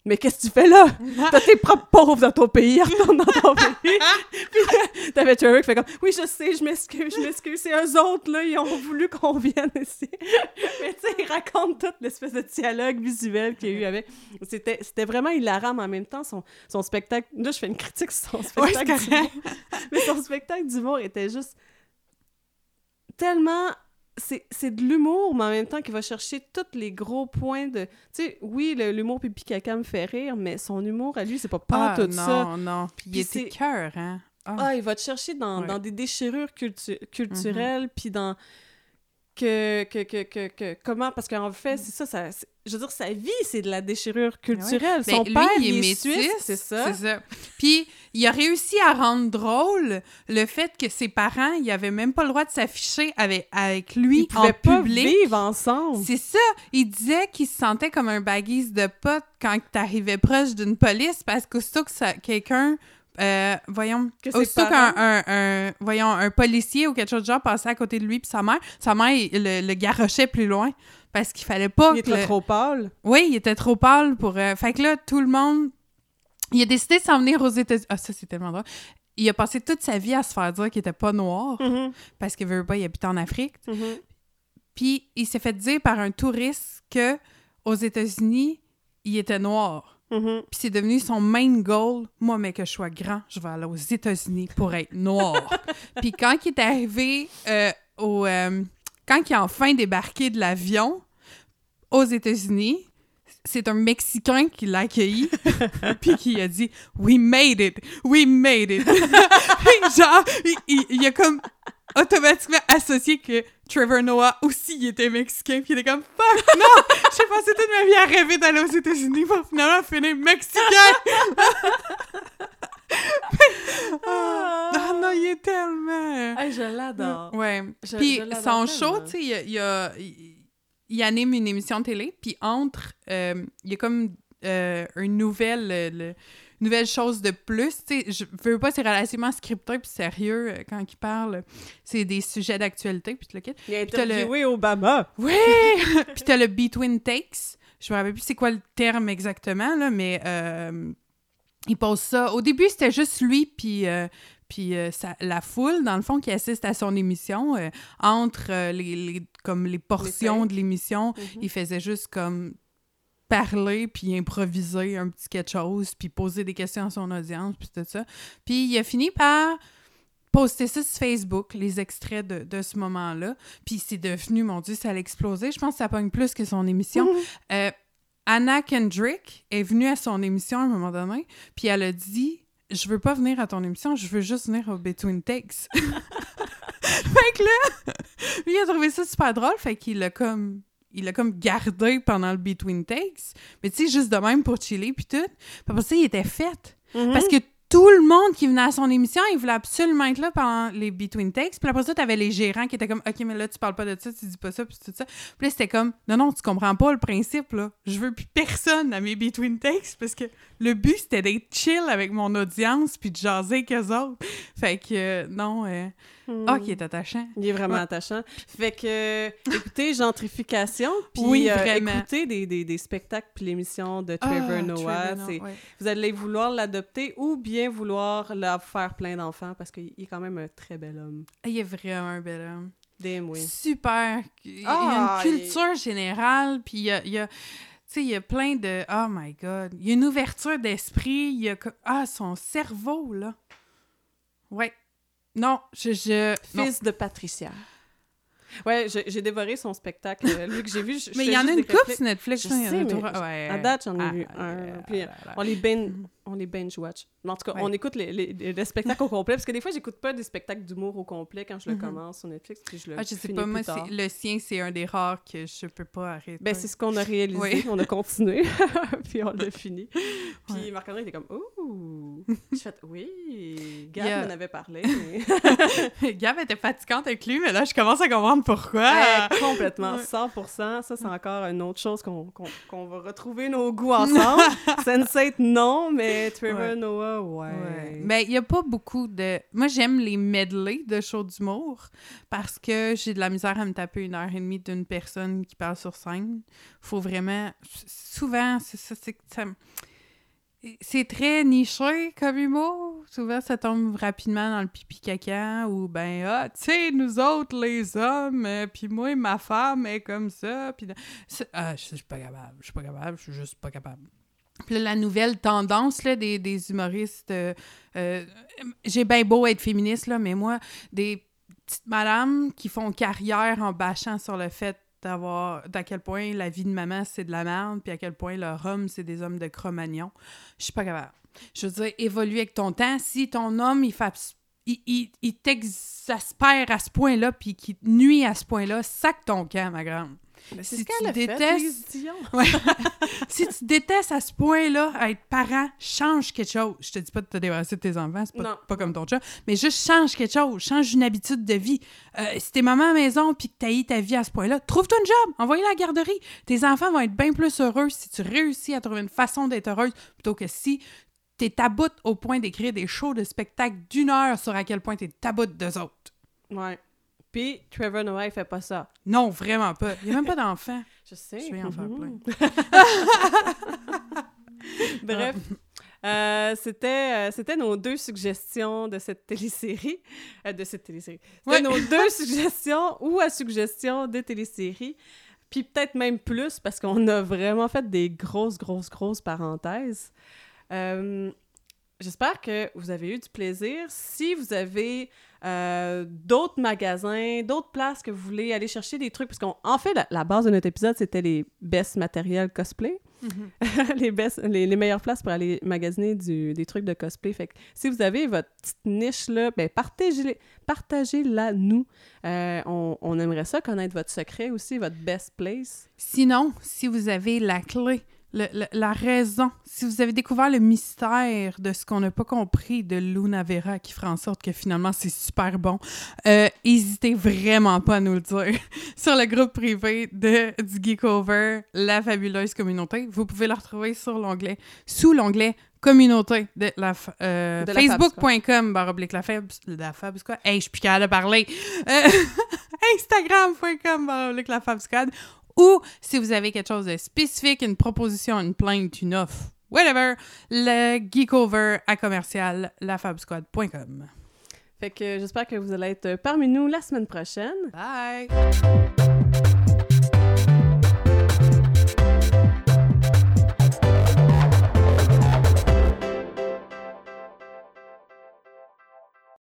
Mais qu'est-ce que tu fais là? T'as tes propres pauvres dans ton pays, retourne dans ton pays. Puis t'avais Trevor qui fait comme Oui, je sais, je m'excuse, je m'excuse. C'est eux autres, là, ils ont voulu qu'on vienne ici. Mais tu sais, il raconte toute l'espèce de dialogue visuel qu'il y a eu avec. C'était c'était vraiment hilarant, mais en même temps, son, son spectacle. Là, je fais une critique sur son spectacle. mais son spectacle d'humour était juste tellement. C'est c'est de l'humour, mais en même temps qu'il va chercher tous les gros points de. Tu sais, oui, le- l'humour pipi caca me fait rire, mais son humour à lui, c'est pas pas Ah, tout non, ça. non. Puis il Puis était c'est- cœur, hein? Ah. Ah, il va te chercher dans, Ouais. dans des déchirures cultu- culturelles, puis dans. Que, que, que, que, que- Comment? Parce qu'en fait, c'est ça, ça je veux dire, sa vie, c'est de la déchirure culturelle. Ben, Son père, il est est métis, c'est ça. Puis, il a réussi à rendre drôle le fait que ses parents, ils avaient même pas le droit de s'afficher avec, avec lui Ils en pas public. vivre ensemble. C'est ça. Il disait qu'il se sentait comme un baguise de potes quand t'arrivais proche d'une police parce que ça, quelqu'un... euh, voyons, aussitôt qu'un un, un- voyons, un policier ou quelque chose de genre passait à côté de lui puis sa mère, sa mère il le, le garochait plus loin parce qu'il fallait pas Il était le- trop pâle. oui, il était trop pâle pour. euh, Fait que là, tout le monde. Il a décidé de s'en venir aux États-Unis. Ah, ça, c'est tellement drôle. Il a passé toute sa vie à se faire dire qu'il était pas noir Mhm, parce qu'il veut pas, il habite en Afrique. mhm. Puis il s'est fait dire par un touriste que aux États-Unis, il était noir. Mhm. Puis c'est devenu son main goal. Moi, mais que je sois grand, je vais aller aux États-Unis pour être noir. Puis quand il est arrivé euh, au. euh, quand il a enfin débarqué de l'avion aux États-Unis, c'est un Mexicain qui l'a accueilli, puis qui a dit We made it! We made it! Genre, il, il- il a comme automatiquement associé que Trevor Noah aussi il était mexicain, puis il était comme Fuck, non! J'ai passé toute ma vie à rêver d'aller aux États-Unis pour finalement finir mexicain! ah, ah non, il est tellement. Hey, je l'adore. Ouais. Je- Puis je son show, tu sais, il, y a- il, anime une émission de télé, puis entre, euh, il y a comme euh, une nouvelle, le- nouvelle chose de plus. Tu sais, je veux pas, c'est relativement scripté puis sérieux euh, quand il parle. C'est des sujets d'actualité, puis le kit. Il a t'as le- interviewé Obama. Oui! puis t'as le Between Takes. Je me rappelle plus c'est quoi le terme exactement, là, mais euh, il pose ça. Au début, c'était juste lui, puis. euh, puis euh, la foule, dans le fond, qui assiste à son émission, euh, entre euh, les, les- comme les portions Les de l'émission, il faisait juste comme parler, puis improviser un petit quelque chose, puis poser des questions à son audience, puis tout ça. Puis il a fini par poster ça sur Facebook, les extraits de, de ce moment-là. Puis c'est devenu, mon Dieu, ça a explosé. Je pense que ça pogne plus que son émission. Mhm. Euh, Anna Kendrick est venue à son émission à un moment donné, puis elle a dit Je veux pas venir à ton émission, je veux juste venir au Between Takes. fait que là, lui, il a trouvé ça super drôle, fait qu'il l'a comme. Il l'a comme gardé pendant le Between Takes. Mais tu sais, juste de même pour chiller, puis tout. Puis après ça, il était fait. Mhm. Parce que tout le monde qui venait à son émission, il voulait absolument être là pendant les Between Takes. Puis après ça, t'avais les gérants qui étaient comme, OK, mais là, tu parles pas de ça, tu dis pas ça, puis tout ça. Puis là, c'était comme, non, non, tu comprends pas le principe, là. Je veux plus personne à mes Between Takes parce que le but, c'était d'être chill avec mon audience puis de jaser qu'eux autres. Fait que, euh, non, euh, Ah, qui est attachant. Il est vraiment Ouais. attachant. Fait que, écoutez, gentrification, puis Oui, euh, écoutez des, des, des spectacles puis l'émission de Trevor Ah, Noah. Trevor Noah, ouais. Vous allez vouloir l'adopter ou bien vouloir la faire plein d'enfants parce qu'il est quand même un très bel homme. Il est vraiment un bel homme. Damn, oui. Super. Il y a une culture générale, puis il y a... il y a- tu sais, il y a plein de... Oh my God. Il y a une ouverture d'esprit. Il y a... Ah, son cerveau, là. Ouais. Non, je... je... non. Fils de Patricia. Ouais, j'ai dévoré son spectacle. euh, Lui que j'ai vu, je- je Mais il y en a une clips. sur Netflix. Je a sais, deux- mais ouais. à date, j'en ai Ah, vu ah, un. ah, Puis, ah, ah, On les binge, on les binge watch. Mais En tout cas, Ouais. on écoute les, les, les spectacles au complet parce que des fois, j'écoute pas des spectacles d'humour au complet quand je le Mhm. commence sur Netflix puis je le Ah, je sais pas, moi, le sien, c'est un des rares que je peux pas arrêter. Ben, c'est ce qu'on a réalisé. Oui. On a continué, puis on l'a fini. Puis Ouais. Marc-André était comme « Ouh! » J'ai fait « Oui! » Gab Il y a- m'en avait parlé. mais- Gab était fatigante avec lui, mais là, je commence à comprendre pourquoi. Ouais, complètement, Ouais. 100%. Ça, c'est encore une autre chose qu'on qu'on- qu'on va retrouver nos goûts ensemble. Sense8, non, mais Trevor Ouais. Noah, ouais. Ouais. Ben, il n'y a pas beaucoup de. Moi, j'aime les medley de shows d'humour parce que j'ai de la misère à me taper une heure et demie d'une personne qui parle sur scène. Faut vraiment. Souvent, c'est ça. c'est ça très niché comme humour. Souvent, ça tombe rapidement dans le pipi caca ou ben, ah, tu sais, nous autres, les hommes, euh, puis moi, ma femme est comme ça. Puis ah, je je suis pas capable. Je suis pas capable. Je suis juste pas capable. Puis la nouvelle tendance là, des, des humoristes, euh, euh, j'ai bien beau être féministe, là, mais moi, des petites madames qui font carrière en bâchant sur le fait d'avoir d'à quel point la vie de maman c'est de la merde, puis à quel point leur homme c'est des hommes de Cro-Magnon. Je suis pas capable. Je veux dire, évolue avec ton temps. Si ton homme, il fait il, il, il t'exaspère à ce point-là, puis qu'il te nuit à ce point-là, sac ton camp, ma grande. Mais si tu a détestes-. Ouais. si tu détestes à ce point-là être parent, change quelque chose. Je te dis pas de te débarrasser de tes enfants, c'est pas, pas comme ton chat, mais juste change quelque chose, change une habitude de vie. Euh, si t'es maman à la maison puis que t'haïs ta vie à ce point-là, trouve-toi une job, envoie-la à la garderie. Tes enfants vont être bien plus heureux si tu réussis à trouver une façon d'être heureuse plutôt que si t'es taboute au point d'écrire des shows de spectacle d'une heure sur à quel point t'es taboute d'eux autres. Ouais. Puis Trevor Noah, il fait pas ça. Non, vraiment pas. Il y a même pas d'enfants. Je sais. Je vais en faire plein. Bref, euh, c'était euh, c'était nos deux suggestions de cette télésérie. euh, de cette télésérie. C'était Ouais. nos deux suggestions ou à suggestions de téléséries. Puis peut-être même plus parce qu'on a vraiment fait des grosses, grosses, grosses parenthèses. J'espère que vous avez eu du plaisir. Si vous avez euh, d'autres magasins, d'autres places que vous voulez aller chercher des trucs, parce qu'en fait, la, la base de notre épisode, c'était les best matériels cosplay. les, best, les, les meilleures places pour aller magasiner du, des trucs de cosplay. Fait que si vous avez votre petite niche là, ben partagez, partagez-la nous. Euh, on, on aimerait ça connaître votre secret aussi, votre best place. Sinon, si vous avez la clé, le- le- la raison, si vous avez découvert le mystère de ce qu'on n'a pas compris de Luna Vera qui fera en sorte que finalement c'est super bon, euh, hésitez vraiment pas à nous le dire sur le groupe privé de du Geekover, la fabuleuse communauté. Vous pouvez le retrouver sur l'onglet, sous l'onglet communauté de la euh, la facebook.com barre oblique la fab la fab squad. Hey je suis plus capable de parler. Euh, instagram.com barre oblique la fab squad ou si vous avez quelque chose de spécifique, une proposition, une plainte, une offre, whatever, le geekover à commercial lafabsquad.com. Fait que j'espère que vous allez être parmi nous la semaine prochaine. Bye!